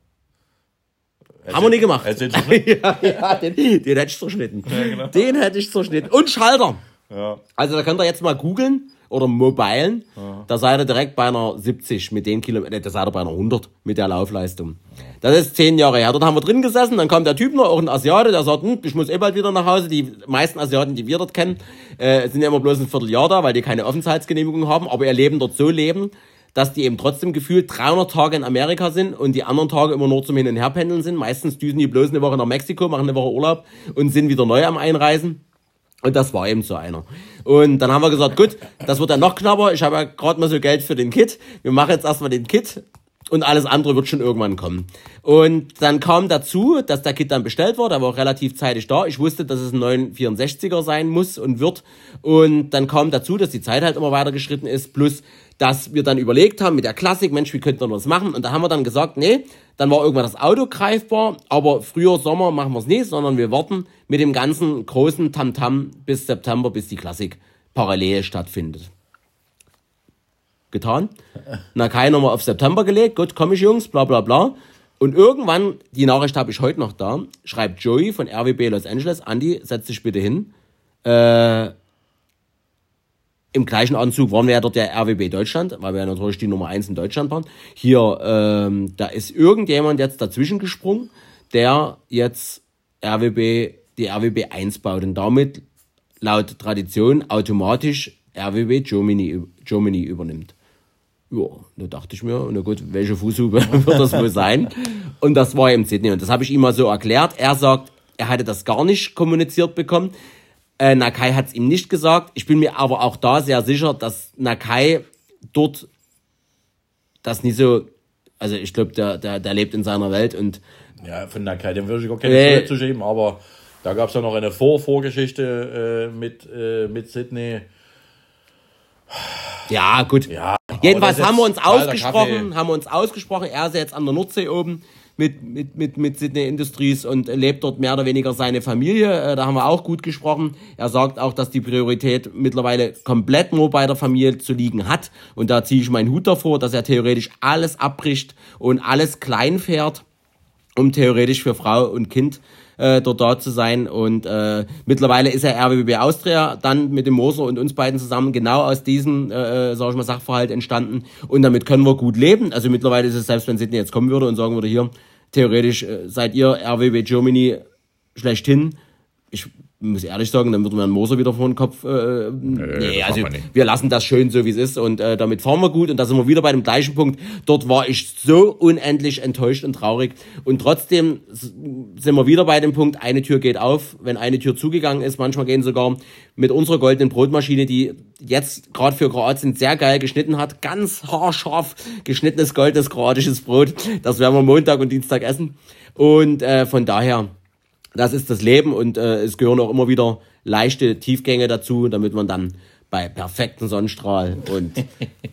Speaker 2: Haben wir nicht gemacht. *laughs* Ja, ja, den, den hätte ich zerschnitten.
Speaker 1: genau.
Speaker 2: Den hätte ich zerschnitten. Und Schalter.
Speaker 1: Ja.
Speaker 2: Also da könnt ihr jetzt mal googeln oder mobilen. Da seid ihr direkt bei einer 70 mit den Kilometern, da seid ihr bei einer 100 mit der Laufleistung. Das ist zehn Jahre her. Dort haben wir drin gesessen, dann kam der Typ noch, auch ein Asiate, der sagt, hm, ich muss eh bald wieder nach Hause. Die meisten Asiaten, die wir dort kennen, äh, sind ja immer bloß ein Vierteljahr da, weil die keine Aufenthaltsgenehmigung haben, aber ihr Leben dort so leben, dass die eben trotzdem gefühlt 300 Tage in Amerika sind und die anderen Tage immer nur zum Hin- und Herpendeln sind. Meistens düsen die bloß eine Woche nach Mexiko, machen eine Woche Urlaub und sind wieder neu am Einreisen. Und das war eben so einer. Und dann haben wir gesagt, gut, das wird dann noch knapper. Ich habe ja gerade mal so Geld für den Kit. Wir machen jetzt erstmal den Kit und alles andere wird schon irgendwann kommen. Und dann kam dazu, dass der Kit dann bestellt war. Der war auch relativ zeitig da. Ich wusste, dass es ein 964er sein muss und wird. Und dann kam dazu, dass die Zeit halt immer weiter geschritten ist. Plus, dass wir dann überlegt haben mit der Klassik, Mensch, wie könnten wir das machen? Und da haben wir dann gesagt, nee, dann war irgendwann das Auto greifbar, aber früher Sommer machen wir es nicht, sondern wir warten mit dem ganzen großen Tamtam bis September, bis die Klassik parallel stattfindet. getan. Nakai nochmal auf September gelegt, gut, komm ich Jungs, bla bla bla. Und irgendwann, die Nachricht habe ich heute noch da, schreibt Joey von RWB Los Angeles, Andy, setz dich bitte hin. Äh, Im gleichen Anzug waren wir ja dort der RWB Deutschland, weil wir ja natürlich die Nummer eins in Deutschland waren. Hier, ähm, da ist irgendjemand jetzt dazwischen gesprungen, der jetzt RWB, die RWB 1 baut und damit laut Tradition automatisch RWB Germany, Germany übernimmt. Ja, da dachte ich mir, na gut, welche Fußhupe *laughs* wird das wohl sein? Und das war eben Sydney. Und das habe ich ihm mal so erklärt. Er sagt, er hatte das gar nicht kommuniziert bekommen. Äh, Nakai hat es ihm nicht gesagt. Ich bin mir aber auch da sehr sicher, dass Nakai dort das nicht so, also ich glaube, der, der, der lebt in seiner Welt und
Speaker 1: Ja, von Nakai, dem würde ich auch keine
Speaker 2: Nee.
Speaker 1: Schuld zu schieben, aber da gab es ja noch eine Vor Vorgeschichte äh, mit, äh, mit Sydney.
Speaker 2: ja, gut.
Speaker 1: Ja,
Speaker 2: Jedenfalls haben wir uns ausgesprochen, haben wir uns ausgesprochen. Er ist jetzt an der Nordsee oben mit, mit, mit, mit Sydney Industries und lebt dort mehr oder weniger seine Familie. Äh, Da haben wir auch gut gesprochen. Er sagt auch, dass die Priorität mittlerweile komplett nur bei der Familie zu liegen hat. Und da ziehe ich meinen Hut davor, dass er theoretisch alles abbricht und alles klein fährt um theoretisch für Frau und Kind äh, dort da zu sein. Und äh, mittlerweile ist er RWB Austria dann mit dem Moser und uns beiden zusammen genau aus diesem, äh, sag ich mal, Sachverhalt entstanden. Und damit können wir gut leben. Also mittlerweile ist es, selbst wenn Sydney jetzt kommen würde und sagen würde, hier, theoretisch äh, seid ihr RWB Germany schlechthin. Ich muss ehrlich sagen, dann würde ein Moser wieder vor den Kopf. Äh, nee,
Speaker 1: das
Speaker 2: also
Speaker 1: man nicht.
Speaker 2: wir lassen das schön so wie es ist und äh, damit fahren wir gut und da sind wir wieder bei dem gleichen Punkt. Dort war ich so unendlich enttäuscht und traurig und trotzdem sind wir wieder bei dem Punkt, eine Tür geht auf, wenn eine Tür zugegangen ist. Manchmal gehen sogar mit unserer goldenen Brotmaschine, die jetzt gerade für Kroatien sehr geil geschnitten hat, ganz haarscharf geschnittenes goldenes kroatisches Brot. Das werden wir Montag und Dienstag essen und äh, von daher das ist das Leben und äh, es gehören auch immer wieder leichte Tiefgänge dazu, damit man dann bei perfektem Sonnenstrahl und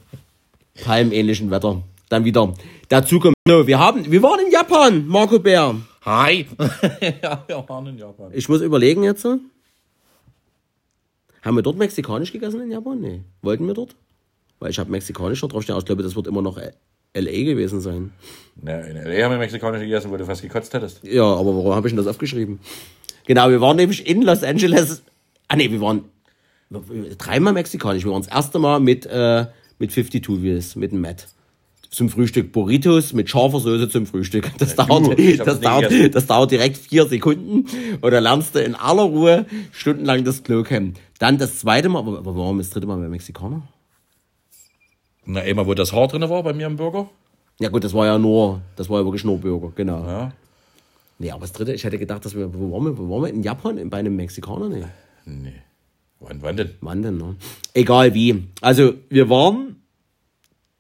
Speaker 2: *laughs* palmähnlichen Wetter dann wieder dazu kommt. So, wir haben, wir waren in Japan, Marco Bär.
Speaker 1: Hi! *laughs* ja, wir waren in Japan.
Speaker 2: Ich muss überlegen jetzt. so. Haben wir dort mexikanisch gegessen in Japan? Nee. Wollten wir dort? Weil ich habe mexikanisch dort draufstehen. aber Ich glaube, das wird immer noch LA gewesen sein.
Speaker 1: Ja, in L.A. haben wir mexikanisch gegessen, wo du fast gekotzt hättest.
Speaker 2: Ja, aber warum habe ich denn das aufgeschrieben? Genau, wir waren nämlich in Los Angeles. Ah nee, wir waren dreimal mexikanisch. Wir waren das erste Mal mit, äh, mit 52 Wheels, mit dem Matt. Zum Frühstück Burritos mit scharfer Soße zum Frühstück. Das, dauert,
Speaker 1: ich hab
Speaker 2: das, dauert, das dauert direkt vier Sekunden und dann lernst du in aller Ruhe stundenlang das Klo kennen. Dann das zweite Mal, aber aber warum das dritte Mal bei Mexikaner?
Speaker 1: Na, immer wo das Haar drin war bei mir im Burger.
Speaker 2: Ja gut, das war ja nur, das war ja wirklich nur Burger, genau.
Speaker 1: Ja.
Speaker 2: Nee, aber das dritte, ich hätte gedacht, dass wir, wo waren wir, wo waren wir? In Japan, bei einem Mexikaner? Nee.
Speaker 1: Nee. Wann, wann denn?
Speaker 2: Wann denn, ne? Egal wie. Also, wir waren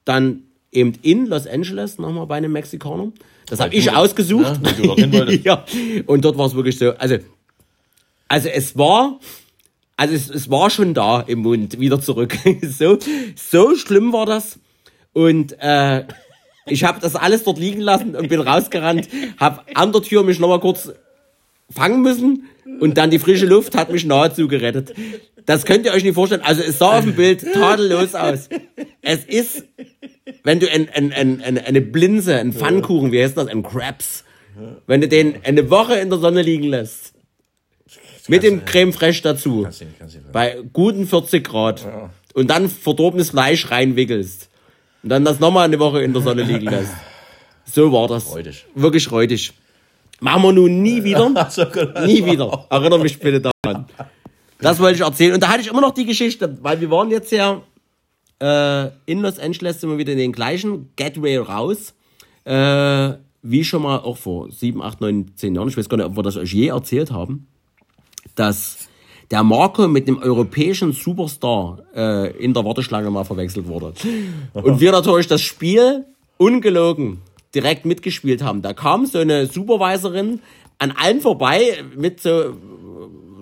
Speaker 2: dann eben in Los Angeles nochmal bei einem Mexikaner. Das habe ich ausgesucht.
Speaker 1: Wolltest. *laughs*
Speaker 2: ja. Und dort war es wirklich so, also, also es war, also es, es war schon da im Mund, wieder zurück. *laughs* so, so schlimm war das. Und äh, ich habe das alles dort liegen lassen und bin rausgerannt, habe an der Tür mich nochmal kurz fangen müssen und dann die frische Luft hat mich nahezu gerettet. Das könnt ihr euch nicht vorstellen. Also es sah auf dem Bild tadellos aus. Es ist, wenn du ein, ein, ein, eine, Blinze, einen Pfannkuchen, wie heißt das, ein Crabs, wenn du den eine Woche in der Sonne liegen lässt, mit dem Creme Fraiche dazu,
Speaker 1: Kannst du nicht, kannst du nicht.
Speaker 2: bei guten 40 Grad und dann verdorbenes Fleisch reinwickelst und dann das nochmal eine Woche in der Sonne liegen lässt. So war das.
Speaker 1: Räudig.
Speaker 2: Wirklich räudig. Machen wir nun nie wieder. *laughs* Nie wieder. Erinnere mich bitte daran. Das wollte ich erzählen. Und da hatte ich immer noch die Geschichte, weil wir waren jetzt ja äh, in Los Angeles, sind wir wieder in den gleichen Gateway raus. Äh, wie schon mal auch vor sieben, acht, neun, zehn Jahren. Ich weiß gar nicht, ob wir das euch je erzählt haben. Dass der Marco mit dem europäischen Superstar äh, in der Warteschlange mal verwechselt wurde. Und wir natürlich das Spiel ungelogen direkt mitgespielt haben. Da kam so eine Supervisorin an allen vorbei mit so,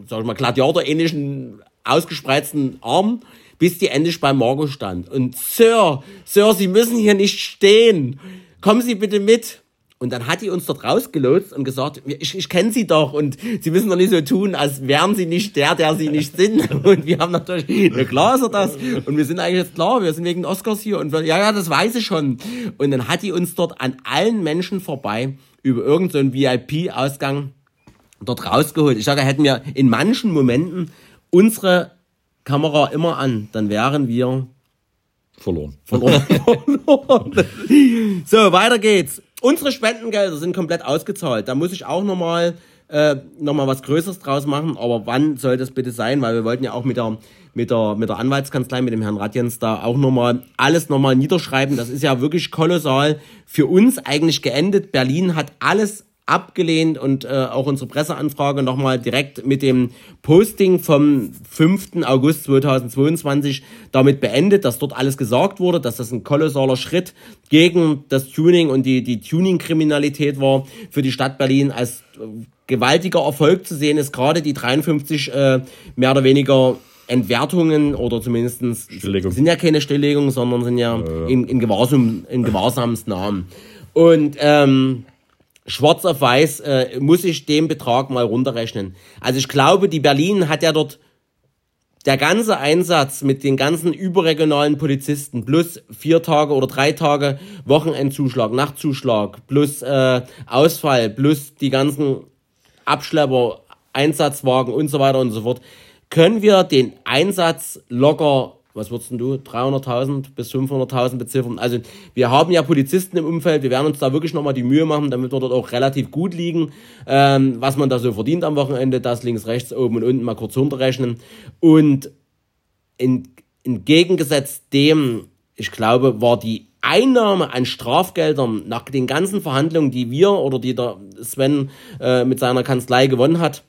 Speaker 2: sag ich mal, Gladiator-ähnlichen ausgespreizten Armen, bis die endlich bei Marco stand. Und Sir, Sir, Sie müssen hier nicht stehen. Kommen Sie bitte mit. Und dann hat die uns dort rausgelotst und gesagt, ich, ich kenne sie doch und sie müssen doch nicht so tun, als wären sie nicht der, der sie nicht sind. *laughs* Und wir haben natürlich, na klar ist er das. Und wir sind eigentlich jetzt klar, wir sind wegen Oscars hier. Und wir, ja, ja, das weiß ich schon. Und dann hat die uns dort an allen Menschen vorbei über irgendeinen so VIP-Ausgang dort rausgeholt. Ich sage, hätten wir in manchen Momenten unsere Kamera immer an, dann wären wir
Speaker 1: Verloren.
Speaker 2: verloren. *laughs* so, weiter geht's. Unsere Spendengelder sind komplett ausgezahlt. Da muss ich auch nochmal äh, noch mal was Größeres draus machen. Aber wann soll das bitte sein? Weil wir wollten ja auch mit der, mit der, mit der Anwaltskanzlei, mit dem Herrn Radjens da auch nochmal alles nochmal niederschreiben. Das ist ja wirklich kolossal für uns eigentlich geendet. Berlin hat alles abgelehnt und äh, auch unsere Presseanfrage nochmal direkt mit dem Posting vom 5. August 2022 damit beendet, dass dort alles gesagt wurde, dass das ein kolossaler Schritt gegen das Tuning und die, die Tuning-Kriminalität war für die Stadt Berlin als äh, gewaltiger Erfolg zu sehen ist, gerade die 53 äh, mehr oder weniger Entwertungen oder
Speaker 1: Stilllegung.
Speaker 2: sind ja keine Stilllegungen, sondern sind ja in, in, Gewahrsam, in Gewahrsamsnamen. Und ähm, schwarz auf weiß äh, muss ich den Betrag mal runterrechnen. Also ich glaube, die Berlin hat ja dort der ganze Einsatz mit den ganzen überregionalen Polizisten plus vier Tage oder drei Tage Wochenendzuschlag, Nachtzuschlag plus äh, Ausfall plus die ganzen Abschlepper, Einsatzwagen und so weiter und so fort, können wir den Einsatz locker was würdest du, 300.000 bis 500.000 beziffern? Also wir haben ja Polizisten im Umfeld, wir werden uns da wirklich nochmal die Mühe machen, damit wir dort auch relativ gut liegen, ähm, was man da so verdient am Wochenende, das links, rechts, oben und unten mal kurz runterrechnen. Und in, entgegengesetzt dem, ich glaube, war die Einnahme an Strafgeldern nach den ganzen Verhandlungen, die wir oder die der Sven äh, mit seiner Kanzlei gewonnen hat,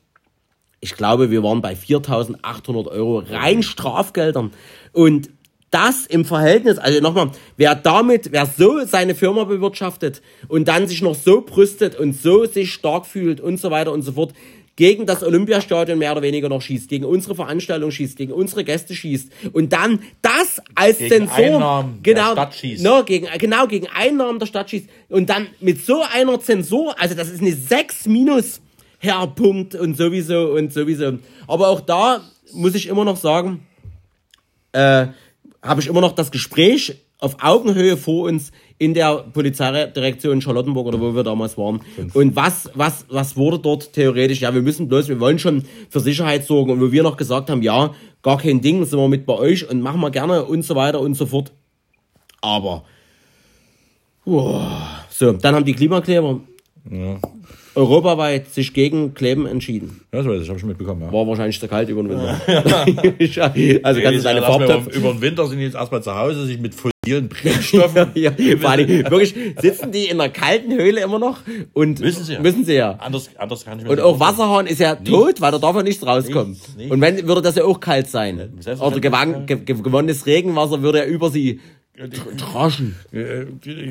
Speaker 2: ich glaube, wir waren bei 4.800 Euro rein Strafgeldern. Und das im Verhältnis, also nochmal, wer damit, wer so seine Firma bewirtschaftet und dann sich noch so brüstet und so sich stark fühlt und so weiter und so fort, gegen das Olympiastadion mehr oder weniger noch schießt, gegen unsere Veranstaltung schießt, gegen unsere Gäste schießt und dann das als
Speaker 1: Gegen
Speaker 2: Zensor,
Speaker 1: Einnahmen der
Speaker 2: genau,
Speaker 1: Stadt schießt.
Speaker 2: No, gegen, genau, gegen Einnahmen der Stadt schießt und dann mit so einer Zensur, also das ist eine 6 minus Herr Punkt und sowieso und sowieso. Aber auch da muss ich immer noch sagen, äh, habe ich immer noch das Gespräch auf Augenhöhe vor uns in der Polizeidirektion Charlottenburg oder wo wir damals waren. Und was, was, was wurde dort theoretisch? Ja, wir müssen bloß, wir wollen schon für Sicherheit sorgen. Und wo wir noch gesagt haben, ja, gar kein Ding, sind wir mit bei euch und machen wir gerne und so weiter und so fort. Aber, wow. so, dann haben die Klimakleber europaweit sich gegen Kleben entschieden.
Speaker 1: Ja, das weiß ich, habe ich schon mitbekommen. Ja.
Speaker 2: War wahrscheinlich zu kalt über den Winter. *laughs* also kannst du deine Farbtöpfe
Speaker 1: über, über den Winter sind die jetzt erstmal zu Hause, sich mit fossilen *laughs* Brennstoffen.
Speaker 2: ja, vor allem, wirklich, sitzen die in einer kalten Höhle immer noch und
Speaker 1: Müssen sie ja.
Speaker 2: Müssen sie ja.
Speaker 1: anders, anders kann ich mir
Speaker 2: Und auch
Speaker 1: nicht
Speaker 2: Wasserhahn ist ja tot, weil da darf ja nichts rauskommen.
Speaker 1: Nichts, nichts.
Speaker 2: Und wenn, würde das ja auch kalt sein. Oder gewann, ge, ge, gewonnenes Regenwasser würde ja über sie traschen.
Speaker 1: Äh,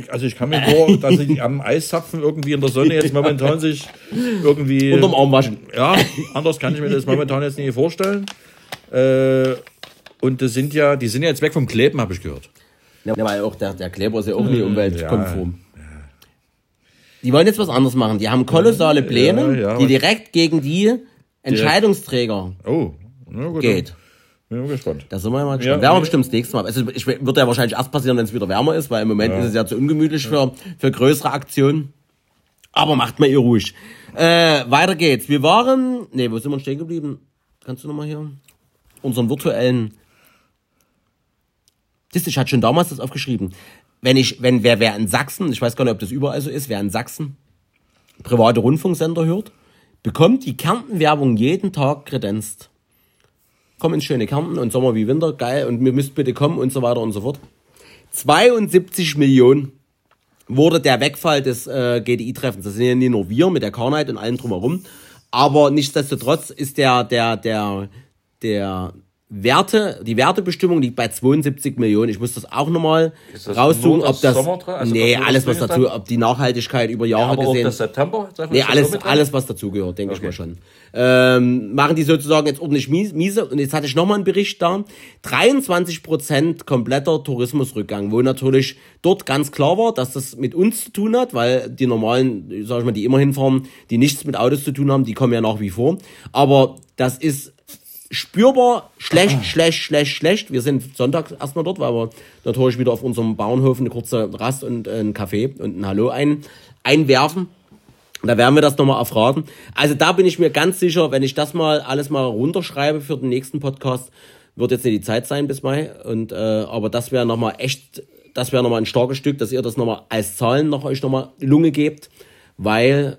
Speaker 1: Also ich kann mir nur, *laughs* dass sie am Eiszapfen irgendwie in der Sonne jetzt momentan sich irgendwie.
Speaker 2: Unterm Arm waschen.
Speaker 1: Ja, anders kann ich mir das momentan jetzt nicht vorstellen. Äh, und das sind ja, die sind ja jetzt weg vom Kleben, habe ich gehört.
Speaker 2: Ja, weil auch der, der Kleber ist ja auch nicht umweltkonform. Die wollen jetzt was anderes machen. Die haben kolossale Pläne,
Speaker 1: ja,
Speaker 2: die
Speaker 1: was-
Speaker 2: direkt gegen die Entscheidungsträger
Speaker 1: Oh, na gut.
Speaker 2: geht.
Speaker 1: Bin gespannt.
Speaker 2: Da sind wir mal gespannt.
Speaker 1: Ja,
Speaker 2: Werden wir
Speaker 1: ja.
Speaker 2: bestimmt das nächste Mal. Also ich, wird ja wahrscheinlich erst passieren, wenn es wieder wärmer ist, weil im Moment ist es ja zu ungemütlich für, für größere Aktionen. Aber macht mal ihr ruhig. Äh, weiter geht's. Wir waren, nee, wo sind wir stehen geblieben? Kannst du nochmal hier? Unseren virtuellen. Das, ich hatte schon damals das aufgeschrieben. Wenn ich, wenn wer, wer in Sachsen, ich weiß gar nicht, ob das überall so ist, wer in Sachsen private Rundfunksender hört, bekommt die Kärnten-Werbung jeden Tag kredenzt komm ins schöne Kärnten und Sommer wie Winter, geil, und ihr müsst bitte kommen und so weiter und so fort. 72 Millionen wurde der Wegfall des äh, GDI-Treffens. Das sind ja nicht nur wir mit der Carnight und allem drumherum, aber nichtsdestotrotz ist der, der, der, der Werte, die Wertebestimmung liegt bei 72 Millionen. Ich muss das auch nochmal raussuchen, ob
Speaker 1: das? Also
Speaker 2: nee, alles was dazu, ob die Nachhaltigkeit über Jahre
Speaker 1: Aber auch
Speaker 2: gesehen.
Speaker 1: September?
Speaker 2: Nee, alles, alles, was dazugehört, denke ich
Speaker 1: Okay.
Speaker 2: mal schon. Ähm, machen die sozusagen jetzt ordentlich mies, miese. Und jetzt hatte ich nochmal einen Bericht da. 23% kompletter Tourismusrückgang, wo natürlich dort ganz klar war, dass das mit uns zu tun hat, weil die normalen, sag ich mal, die immer hinfahren, die nichts mit Autos zu tun haben, die kommen ja nach wie vor. Aber das ist spürbar schlecht, schlecht, schlecht, schlecht. Wir sind sonntags erstmal dort, weil wir natürlich wieder auf unserem Bauernhof eine kurze Rast und äh, einen Kaffee und ein Hallo ein, einwerfen. Da werden wir das nochmal erfragen. Also da bin ich mir ganz sicher, wenn ich das mal alles mal runterschreibe für den nächsten Podcast, wird jetzt nicht die Zeit sein bis Mai. Und äh, aber das wäre nochmal echt, das wäre nochmal ein starkes Stück, dass ihr das nochmal als Zahlen noch euch nochmal Lunge gebt, weil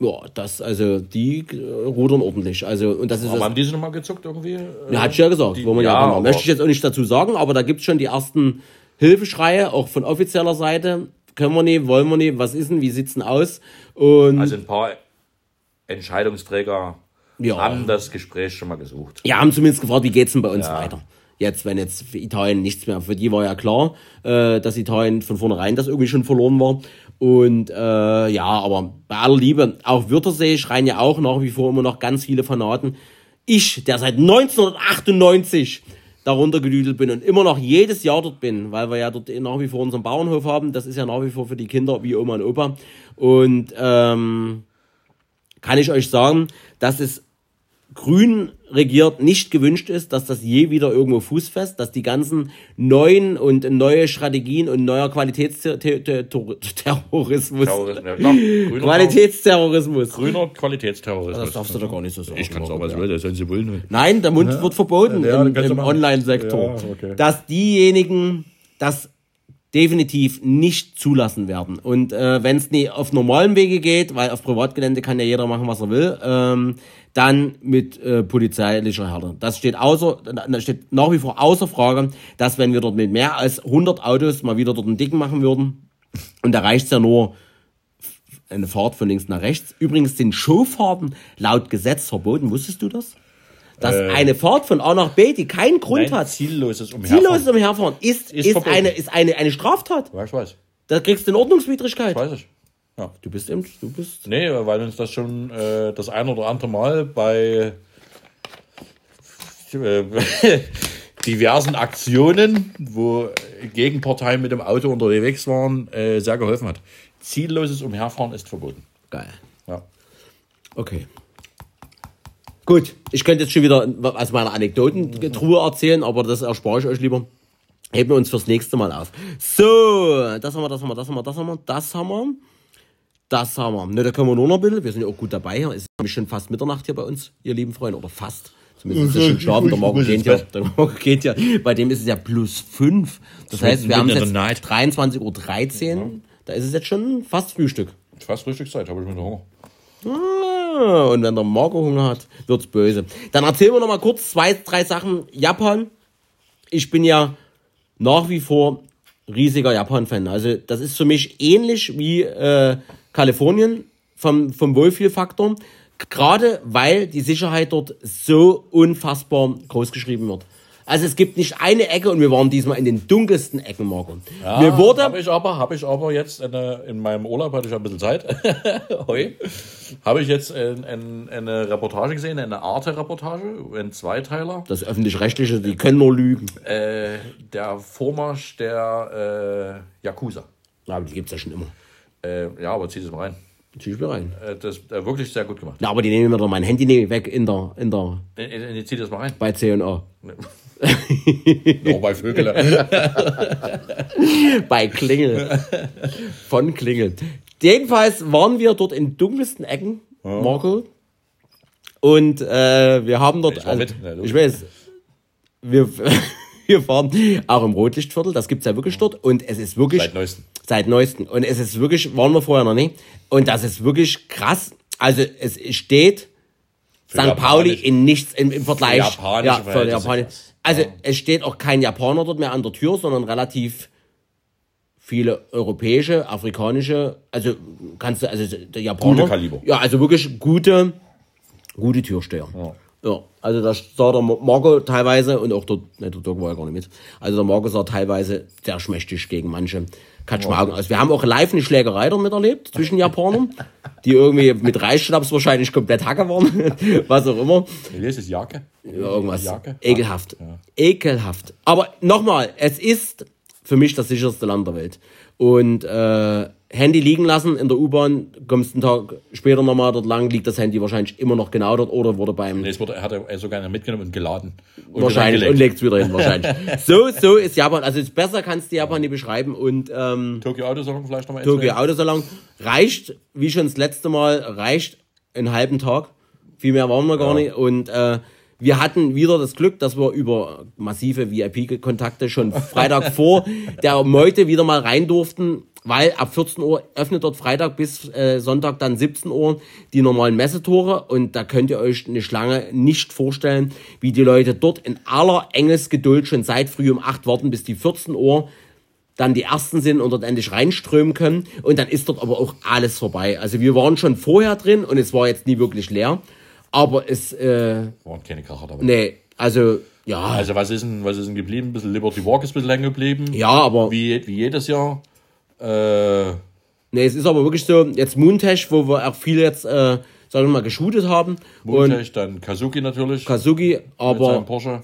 Speaker 2: ja, das, also die äh, rudern ordentlich. Also und das ist
Speaker 1: Aber
Speaker 2: das,
Speaker 1: haben die sich nochmal gezuckt irgendwie?
Speaker 2: ja, hat ich ja gesagt,
Speaker 1: die-
Speaker 2: wo man ja,
Speaker 1: ja,
Speaker 2: möchte ich jetzt auch nicht dazu sagen, aber da gibt's schon die ersten Hilfeschreie, auch von offizieller Seite. Können wir nicht, wollen wir nicht, was ist denn, wie sieht's denn aus? Und
Speaker 1: Also ein paar Entscheidungsträger
Speaker 2: Ja.
Speaker 1: haben das Gespräch schon mal gesucht.
Speaker 2: ja, haben zumindest gefragt, wie geht's denn bei uns
Speaker 1: Ja.
Speaker 2: weiter? Jetzt, wenn jetzt für Italien nichts mehr, für die war ja klar, äh, dass Italien von vornherein das irgendwie schon verloren war. Und äh, ja, aber bei aller Liebe, auch Wörthersee schreien ja auch nach wie vor immer noch ganz viele Fanaten. Ich, der seit 1998 darunter gedüdelt bin und immer noch jedes Jahr dort bin, weil wir ja dort nach wie vor unseren Bauernhof haben. Das ist ja nach wie vor für die Kinder wie Oma und Opa. Und ähm, kann ich euch sagen, dass es grün regiert nicht gewünscht ist, dass das je wieder irgendwo fußfest, dass die ganzen neuen und neue Strategien und neuer Qualitätsterrorismus, Qualitätsterrorismus,
Speaker 1: grüner Qualitätsterrorismus.
Speaker 2: das darfst du doch gar nicht so sagen.
Speaker 1: ich kann sagen, was will, das sollen sie wollen.
Speaker 2: Nein, der Mund wird verboten im. Online-Sektor. Dass diejenigen das definitiv nicht zulassen werden. Und äh, wenn es nicht auf normalem Wege geht, weil auf Privatgelände kann ja jeder machen, was er will, ähm, dann mit äh, polizeilicher Härte. Das steht außer, das steht nach wie vor außer Frage, dass wenn wir dort mit mehr als 100 Autos mal wieder dort einen Dicken machen würden, und da reicht's ja nur eine Fahrt von links nach rechts. Übrigens sind Showfahrten laut Gesetz verboten. Wusstest du das? Dass eine Fahrt von A nach B, die keinen Grund
Speaker 1: Nein,
Speaker 2: hat,
Speaker 1: zielloses Umherfahren.
Speaker 2: zielloses Umherfahren, ist, ist,
Speaker 1: verboten.
Speaker 2: eine, ist eine, eine Straftat.
Speaker 1: Ja, ich weiß.
Speaker 2: Da kriegst du eine Ordnungswidrigkeit.
Speaker 1: Weiß ich. Ja.
Speaker 2: Du bist eben, du bist.
Speaker 1: Nee, weil uns das schon äh, das ein oder andere Mal bei äh, *laughs* diversen Aktionen, wo Gegenparteien mit dem Auto unterwegs waren, äh, sehr geholfen hat. Zielloses Umherfahren ist verboten.
Speaker 2: Geil.
Speaker 1: Ja.
Speaker 2: Okay. Gut, ich könnte jetzt schon wieder aus meiner Anekdotentruhe erzählen, aber das erspare ich euch lieber. Heben wir uns fürs nächste Mal auf. So, das haben wir, das haben wir, das haben wir, das haben wir, das haben wir. Das haben wir. Ne, da können wir nur noch ein bisschen. Wir sind ja auch gut dabei hier. Es ist nämlich schon fast Mitternacht hier bei uns, ihr lieben Freunde. Oder fast. Zumindest ist es schon schlafen. Der Morgen geht ja. Der Morgen geht ja. Bei dem ist es ja plus fünf. Das heißt, wir haben jetzt
Speaker 1: der Night.
Speaker 2: 23.13 Uhr. Da ist es jetzt schon fast Frühstück.
Speaker 1: Fast Frühstückszeit, habe ich mit Hunger.
Speaker 2: Ah, Und wenn der Marco Hunger hat, wird's böse. Dann erzählen wir noch mal kurz zwei, drei Sachen. Japan. Ich bin ja nach wie vor riesiger Japan-Fan. Also das ist für mich ähnlich wie äh, Kalifornien vom, vom Wohlfühlfaktor. Gerade weil die Sicherheit dort so unfassbar groß geschrieben wird. Also es gibt nicht eine Ecke und wir waren diesmal in den dunkelsten Ecken, Marco. Mir wurde
Speaker 1: Habe ich aber, habe ich aber jetzt eine, in meinem Urlaub hatte ich ein bisschen Zeit. *laughs* Habe ich jetzt ein, ein, eine Reportage gesehen, eine Arte-Reportage, ein Zweiteiler.
Speaker 2: das öffentlich-rechtliche, die können nur lügen.
Speaker 1: Äh, der Vormarsch der äh, Yakuza.
Speaker 2: Ja, aber die gibt's ja schon immer.
Speaker 1: Äh, ja, aber zieh es mal rein.
Speaker 2: Zieh ich mir rein.
Speaker 1: Äh, das ist äh, wirklich sehr gut gemacht.
Speaker 2: Ja, aber die nehmen mir doch mein Handy nicht weg in der, in der,
Speaker 1: Äh, äh, zieh das mal rein.
Speaker 2: bei C&A.
Speaker 1: Nur *laughs* bei Vögel. *laughs*
Speaker 2: Bei Klingel. Von Klingel. Jedenfalls waren wir dort in dunkelsten Ecken, Marco. Und äh, wir haben dort.
Speaker 1: Ich. Ja, logisch.
Speaker 2: ich weiß. Wir, *laughs* wir fahren auch im Rotlichtviertel, das gibt's ja wirklich dort. Und es ist wirklich.
Speaker 1: Seit neuestem.
Speaker 2: Seit neuestem. Und es ist wirklich, waren wir vorher noch nicht. Und das ist wirklich krass. Also es steht St. Pauli
Speaker 1: Japanisch-
Speaker 2: in nichts im, im Vergleich.
Speaker 1: japanische
Speaker 2: ja, für Japanisch. Also es steht auch kein Japaner dort mehr an der Tür, sondern relativ viele europäische, afrikanische, also kannst du, also der Japaner.
Speaker 1: Gute Kaliber.
Speaker 2: Ja, also wirklich gute, gute Türsteher. Ja, also da sah der Marco teilweise und auch der, ne, der Dirk war ja gar nicht mit. Also der Marco sah teilweise sehr schmächtig gegen manche Katschmaugen aus. Wir haben auch live eine Schlägerei damit erlebt zwischen *laughs* Japanern, die irgendwie mit Reisschnaps wahrscheinlich komplett Hacke waren, *laughs* was auch immer.
Speaker 1: Wie ist es, Jacke?
Speaker 2: Ja, irgendwas.
Speaker 1: Jacke?
Speaker 2: Ekelhaft. Ekelhaft. Aber nochmal, es ist für mich das sicherste Land der Welt. Und äh, Handy liegen lassen in der U-Bahn, kommst einen Tag später nochmal dort lang, liegt das Handy wahrscheinlich immer noch genau dort oder wurde beim
Speaker 1: Nee, es wurde, hat er sogar mitgenommen und geladen. Und
Speaker 2: wahrscheinlich und
Speaker 1: reingelegt.
Speaker 2: legt's wieder hin wahrscheinlich. *laughs* so, so ist Japan. Also jetzt besser kannst du Japan nicht beschreiben und ähm,
Speaker 1: Tokyo Autosalon vielleicht nochmal
Speaker 2: Tokyo Autosalon reicht, wie schon das letzte Mal, reicht einen halben Tag. Viel mehr waren wir gar nicht. Und äh, wir hatten wieder das Glück, dass wir über massive VIP-Kontakte schon Freitag *laughs* vor der Meute wieder mal rein durften, weil ab 14 Uhr öffnet dort Freitag bis äh, Sonntag dann 17 Uhr die normalen Messetore und da könnt ihr euch eine Schlange nicht vorstellen, wie die Leute dort in aller Engelsgeduld schon seit früh um 8 warten, bis die 14 Uhr dann die ersten sind und dort endlich reinströmen können. Und dann ist dort aber auch alles vorbei. Also wir waren schon vorher drin und es war jetzt nie wirklich leer. Aber es, äh,
Speaker 1: Waren keine Kracher dabei.
Speaker 2: nee, also, ja,
Speaker 1: Also was ist denn, was ist denn geblieben? Ein bisschen Liberty Walk ist ein bisschen länger geblieben.
Speaker 2: ja, aber,
Speaker 1: Wie, wie jedes Jahr. Äh,
Speaker 2: nee, es ist aber wirklich so, jetzt Moontech, wo wir auch viele jetzt, äh, sagen wir mal, geshootet haben. Und
Speaker 1: Montech, dann Kazuki natürlich.
Speaker 2: Kazuki,
Speaker 1: mit seinem
Speaker 2: aber,
Speaker 1: Porsche.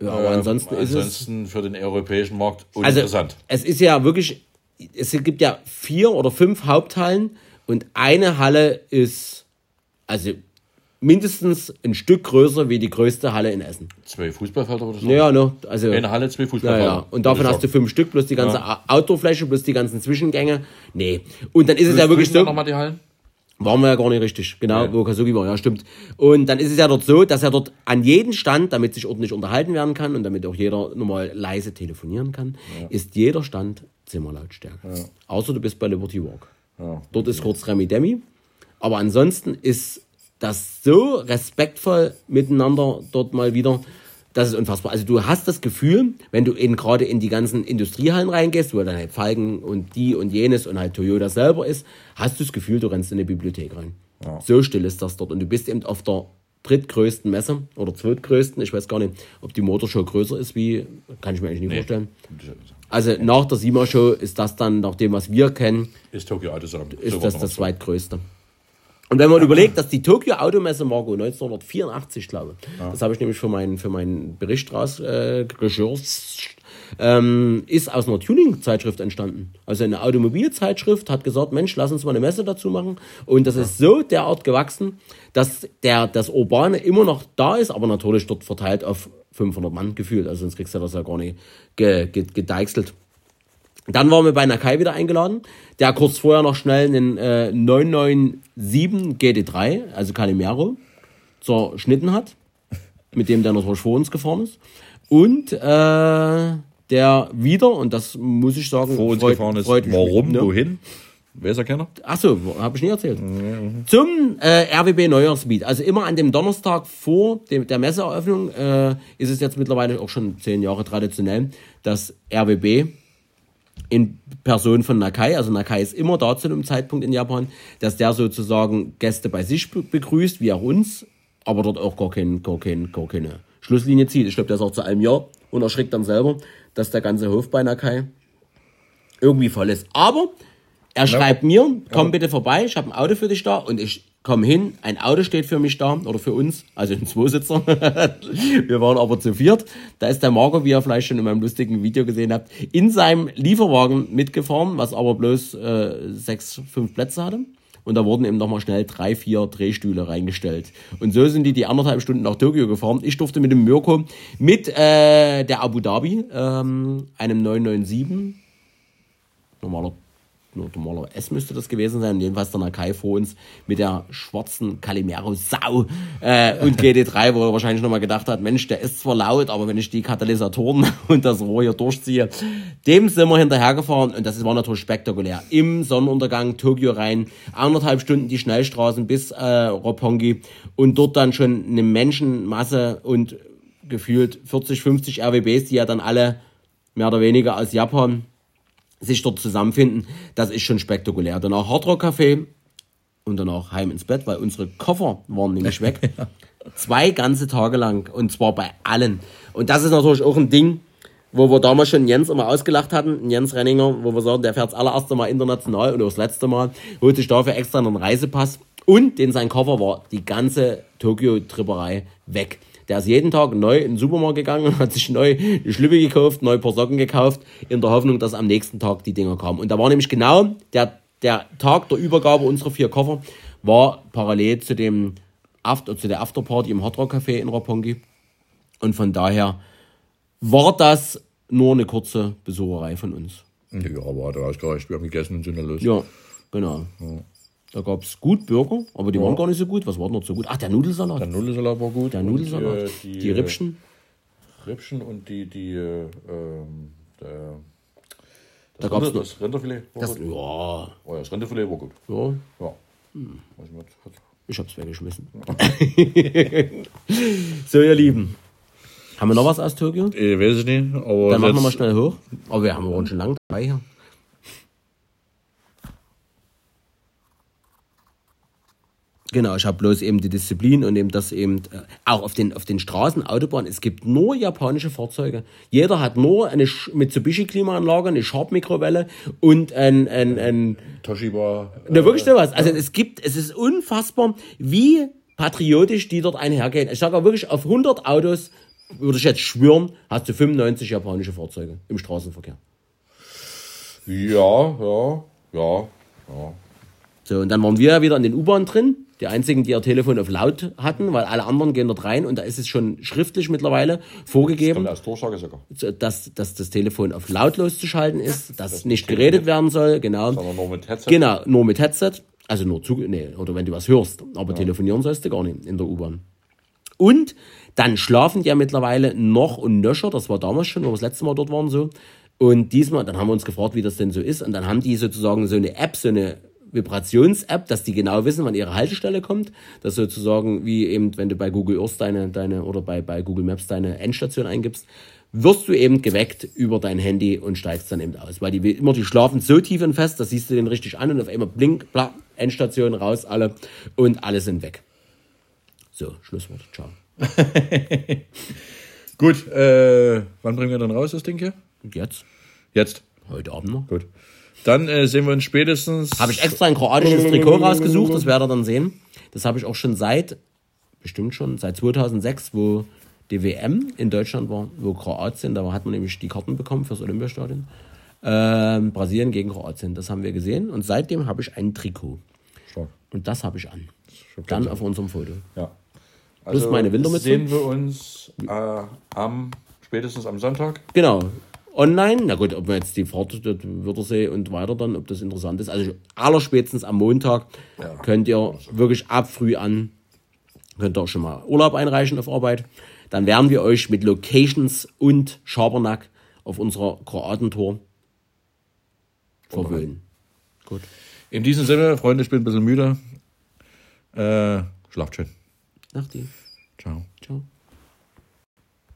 Speaker 2: ja, aber ansonsten ist es,
Speaker 1: Ansonsten für den europäischen Markt
Speaker 2: also,
Speaker 1: uninteressant.
Speaker 2: es ist ja wirklich, es gibt ja vier oder fünf Haupthallen und eine Halle ist, also, mindestens ein Stück größer wie die größte Halle in Essen.
Speaker 1: Zwei Fußballfelder oder so.
Speaker 2: Ja, ne, also.
Speaker 1: Eine Halle, zwei
Speaker 2: Ja,
Speaker 1: Fußballfelder.
Speaker 2: ja. Und davon hast du fünf Stück, plus die ganze Outdoor-Fläche, plus die ganzen Zwischengänge. Nee. Und dann ist es ja wirklich so,
Speaker 1: nochmal die Hallen?
Speaker 2: waren wir ja gar nicht richtig, genau,
Speaker 1: Ja.
Speaker 2: wo Kazuki war, ja, stimmt. Und dann ist es ja dort so, dass er dort an jeden Stand, damit sich ordentlich unterhalten werden kann und damit auch jeder normal leise telefonieren kann, ist jeder Stand Zimmerlautstärke. Außer du bist bei Liberty Walk.
Speaker 1: Ja.
Speaker 2: Dort ist kurz Remi Demi. Aber ansonsten ist das so respektvoll miteinander dort mal wieder. Das ist unfassbar. Also du hast das Gefühl, wenn du in, gerade in die ganzen Industriehallen reingehst, wo dann halt Falken und die und jenes und halt Toyota selber ist, hast du das Gefühl, du rennst in eine Bibliothek rein. So still ist das dort. Und du bist eben auf der drittgrößten Messe oder zweitgrößten. Ich weiß gar nicht, ob die Motorshow größer ist wie, kann ich mir eigentlich nicht vorstellen. Also nach der SIMA-Show ist das dann, nach dem, was wir kennen,
Speaker 1: Ist Tokyo Autosalon.
Speaker 2: ist das das zweitgrößte. Und wenn man überlegt, dass die Tokyo Automesse Marco 1984, glaube ich, das habe ich nämlich für meinen, für meinen Bericht raus äh, ähm, ist aus einer Tuning-Zeitschrift entstanden. Also eine Automobilzeitschrift hat gesagt, Mensch, lass uns mal eine Messe dazu machen. Und das ist so derart gewachsen, dass der, das Urbane immer noch da ist, aber natürlich dort verteilt auf 500 Mann gefühlt. Also sonst kriegst du das ja gar nicht ge, ge, gedeichselt. Dann waren wir bei Nakai wieder eingeladen, der kurz vorher noch schnell einen äh, 997 GT3, also Calimero, zerschnitten hat, mit dem der natürlich vor uns gefahren ist. Und äh, der wieder, und das muss ich sagen,
Speaker 1: Vor uns
Speaker 2: freut-
Speaker 1: gefahren ist.
Speaker 2: freut mich,
Speaker 1: Warum?
Speaker 2: ne?
Speaker 1: Wohin? Weiß er keiner?
Speaker 2: Achso, habe ich nie erzählt. Zum äh, RWB Neujahrsmeet. Also immer an dem Donnerstag vor dem, der Messeeröffnung äh, ist es jetzt mittlerweile auch schon zehn Jahre traditionell, dass RWB in Person von Nakai, also Nakai ist immer da zu einem Zeitpunkt in Japan, dass der sozusagen Gäste bei sich be- begrüßt, wie auch uns, aber dort auch gar, kein, gar, kein, gar keine Schlusslinie zieht. Ich glaube, der sagt zu allem Ja und erschrickt dann selber, dass der ganze Hof bei Nakai irgendwie voll ist. Aber er schreibt mir, komm bitte vorbei, ich habe ein Auto für dich da und ich komme hin, ein Auto steht für mich da oder für uns, also ein Zweisitzer. *laughs* Wir waren aber zu viert. Da ist der Marco, wie ihr vielleicht schon in meinem lustigen Video gesehen habt, in seinem Lieferwagen mitgefahren, was aber bloß äh, sechs, fünf Plätze hatte. Und da wurden eben nochmal schnell drei, vier Drehstühle reingestellt. Und so sind die die anderthalb Stunden nach Tokio gefahren. Ich durfte mit dem Mirko mit äh, der Abu Dhabi, ähm, einem 997, normaler, normaler S müsste das gewesen sein. Jedenfalls der Nakai vor uns mit der schwarzen Calimero Sau äh, und GT3, wo er wahrscheinlich nochmal gedacht hat, Mensch, der ist zwar laut, aber wenn ich die Katalysatoren *laughs* und das Rohr hier durchziehe, dem sind wir hinterhergefahren und das war natürlich spektakulär. Im Sonnenuntergang Tokio rein, anderthalb Stunden die Schnellstraßen bis äh, Roppongi und dort dann schon eine Menschenmasse und gefühlt 40, 50 RWBs, die ja dann alle mehr oder weniger aus Japan sich dort zusammenfinden, das ist schon spektakulär. Danach Hardrock Café und danach heim ins Bett, weil unsere Koffer waren nämlich weg. *laughs* Zwei ganze Tage lang. Und zwar bei allen. Und das ist natürlich auch ein Ding, wo wir damals schon Jens immer ausgelacht hatten, Jens Renninger, wo wir sagen, der fährt das allererste Mal international und auch das letzte Mal, holt sich dafür extra einen Reisepass und in sein Koffer war die ganze Tokio-Tripperei weg. Der ist jeden Tag neu in den Supermarkt gegangen und hat sich neu eine Schlüppe gekauft, neu ein paar Socken gekauft, in der Hoffnung, dass am nächsten Tag die Dinger kamen. Und da war nämlich genau der, der Tag der Übergabe unserer vier Koffer, war parallel zu dem After, zu der Afterparty im Hard Rock Café in Roppongi. Und von daher war das nur eine kurze Besucherei von uns.
Speaker 1: Ja, aber hat ausgereicht. Wir haben gegessen und sind dann los.
Speaker 2: Ja, genau. Da gab es gut Burger, aber die waren gar nicht so gut. Was war noch so gut? Ach, der Nudelsalat.
Speaker 1: Der Nudelsalat war gut.
Speaker 2: der
Speaker 1: und,
Speaker 2: Nudelsalat.
Speaker 1: äh,
Speaker 2: die,
Speaker 1: die,
Speaker 2: Rippchen.
Speaker 1: äh, Rippchen und die, die, äh, ähm, der,
Speaker 2: Da
Speaker 1: das,
Speaker 2: gab's
Speaker 1: Rinder, das Rinderfilet war
Speaker 2: Das,
Speaker 1: gut.
Speaker 2: ja,
Speaker 1: Oh, ja, das Rinderfilet war gut.
Speaker 2: ja,
Speaker 1: Ja. Was-
Speaker 2: ich hab's weggeschmissen. *laughs* so, ihr Lieben. Haben wir noch was aus Tokio?
Speaker 1: Ich weiß es nicht, aber
Speaker 2: Dann machen wir mal schnell hoch. Aber wir haben wir schon lange dabei hier. Genau, ich habe bloß eben die Disziplin und eben das eben äh, auch auf den, auf den Straßen, Autobahnen, es gibt nur japanische Fahrzeuge. Jeder hat nur eine Mitsubishi-Klimaanlage, eine Sharp-Mikrowelle und ein, ein, ein
Speaker 1: Toshiba.
Speaker 2: Na, wirklich sowas. Also es gibt, es ist unfassbar, wie patriotisch die dort einhergehen. Ich sage auch wirklich, auf 100 Autos, würde ich jetzt schwören, hast du 95 japanische Fahrzeuge im Straßenverkehr.
Speaker 1: Ja, ja, ja, ja.
Speaker 2: So, und dann waren wir ja wieder in den U-Bahn drin. Die einzigen, die ihr Telefon auf laut hatten, weil alle anderen gehen dort rein und da ist es schon schriftlich mittlerweile vorgegeben,
Speaker 1: sogar.
Speaker 2: dass, dass das Telefon auf lautlos zu schalten ist, dass nicht geredet werden soll, genau.
Speaker 1: Sondern nur mit Headset.
Speaker 2: Genau, nur mit Headset. Also nur zu, nee, oder wenn du was hörst. Aber telefonieren sollst du gar nicht in der U-Bahn. Und dann schlafen die ja mittlerweile noch und nöcher. Das war damals schon, wo wir das letzte Mal dort waren, so. Und diesmal, dann haben wir uns gefragt, wie das denn so ist. Und dann haben die sozusagen so eine App, so eine Vibrations-App, dass die genau wissen, wann ihre Haltestelle kommt. Das sozusagen wie eben, wenn du bei Google Earth deine, deine oder bei, bei Google Maps deine Endstation eingibst, wirst du eben geweckt über dein Handy und steigst dann eben aus. Weil die immer, die schlafen so tief und fest, das siehst du den richtig an und auf einmal blink, bla, Endstation raus, alle und alle sind weg. So, Schlusswort. Ciao. *laughs*
Speaker 1: Gut, äh, wann bringen wir dann raus, das Ding hier?
Speaker 2: Jetzt?
Speaker 1: Jetzt.
Speaker 2: Heute Abend noch.
Speaker 1: Gut. Dann äh, sehen wir uns spätestens.
Speaker 2: Habe ich extra ein kroatisches Trikot rausgesucht, das werdet ihr dann sehen. Das habe ich auch schon seit, bestimmt schon, seit 2006, wo die WM in Deutschland war, wo Kroatien, da hat man nämlich die Karten bekommen fürs Olympiastadion. Ähm, Brasilien gegen Kroatien, das haben wir gesehen. Und seitdem habe ich ein Trikot.
Speaker 1: Stark.
Speaker 2: Und das habe ich an. Dann auf unserem Foto.
Speaker 1: Ja.
Speaker 2: Plus meine Wintermütze.
Speaker 1: Sehen wir uns äh, am spätestens am Sonntag.
Speaker 2: Genau. Online, na gut, ob wir jetzt die Fahrt dort Wörthersee und weiter dann, ob das interessant ist. Also allerspätestens am Montag könnt ihr wirklich ab früh an, könnt ihr auch schon mal Urlaub einreichen auf Arbeit. Dann werden wir euch mit Locations und Schabernack auf unserer Kroatentour verwöhnen. Gut.
Speaker 1: In diesem Sinne, Freunde, ich bin ein bisschen müde. Äh, schlaft schön.
Speaker 2: Nach dir.
Speaker 1: Ciao.
Speaker 2: Ciao.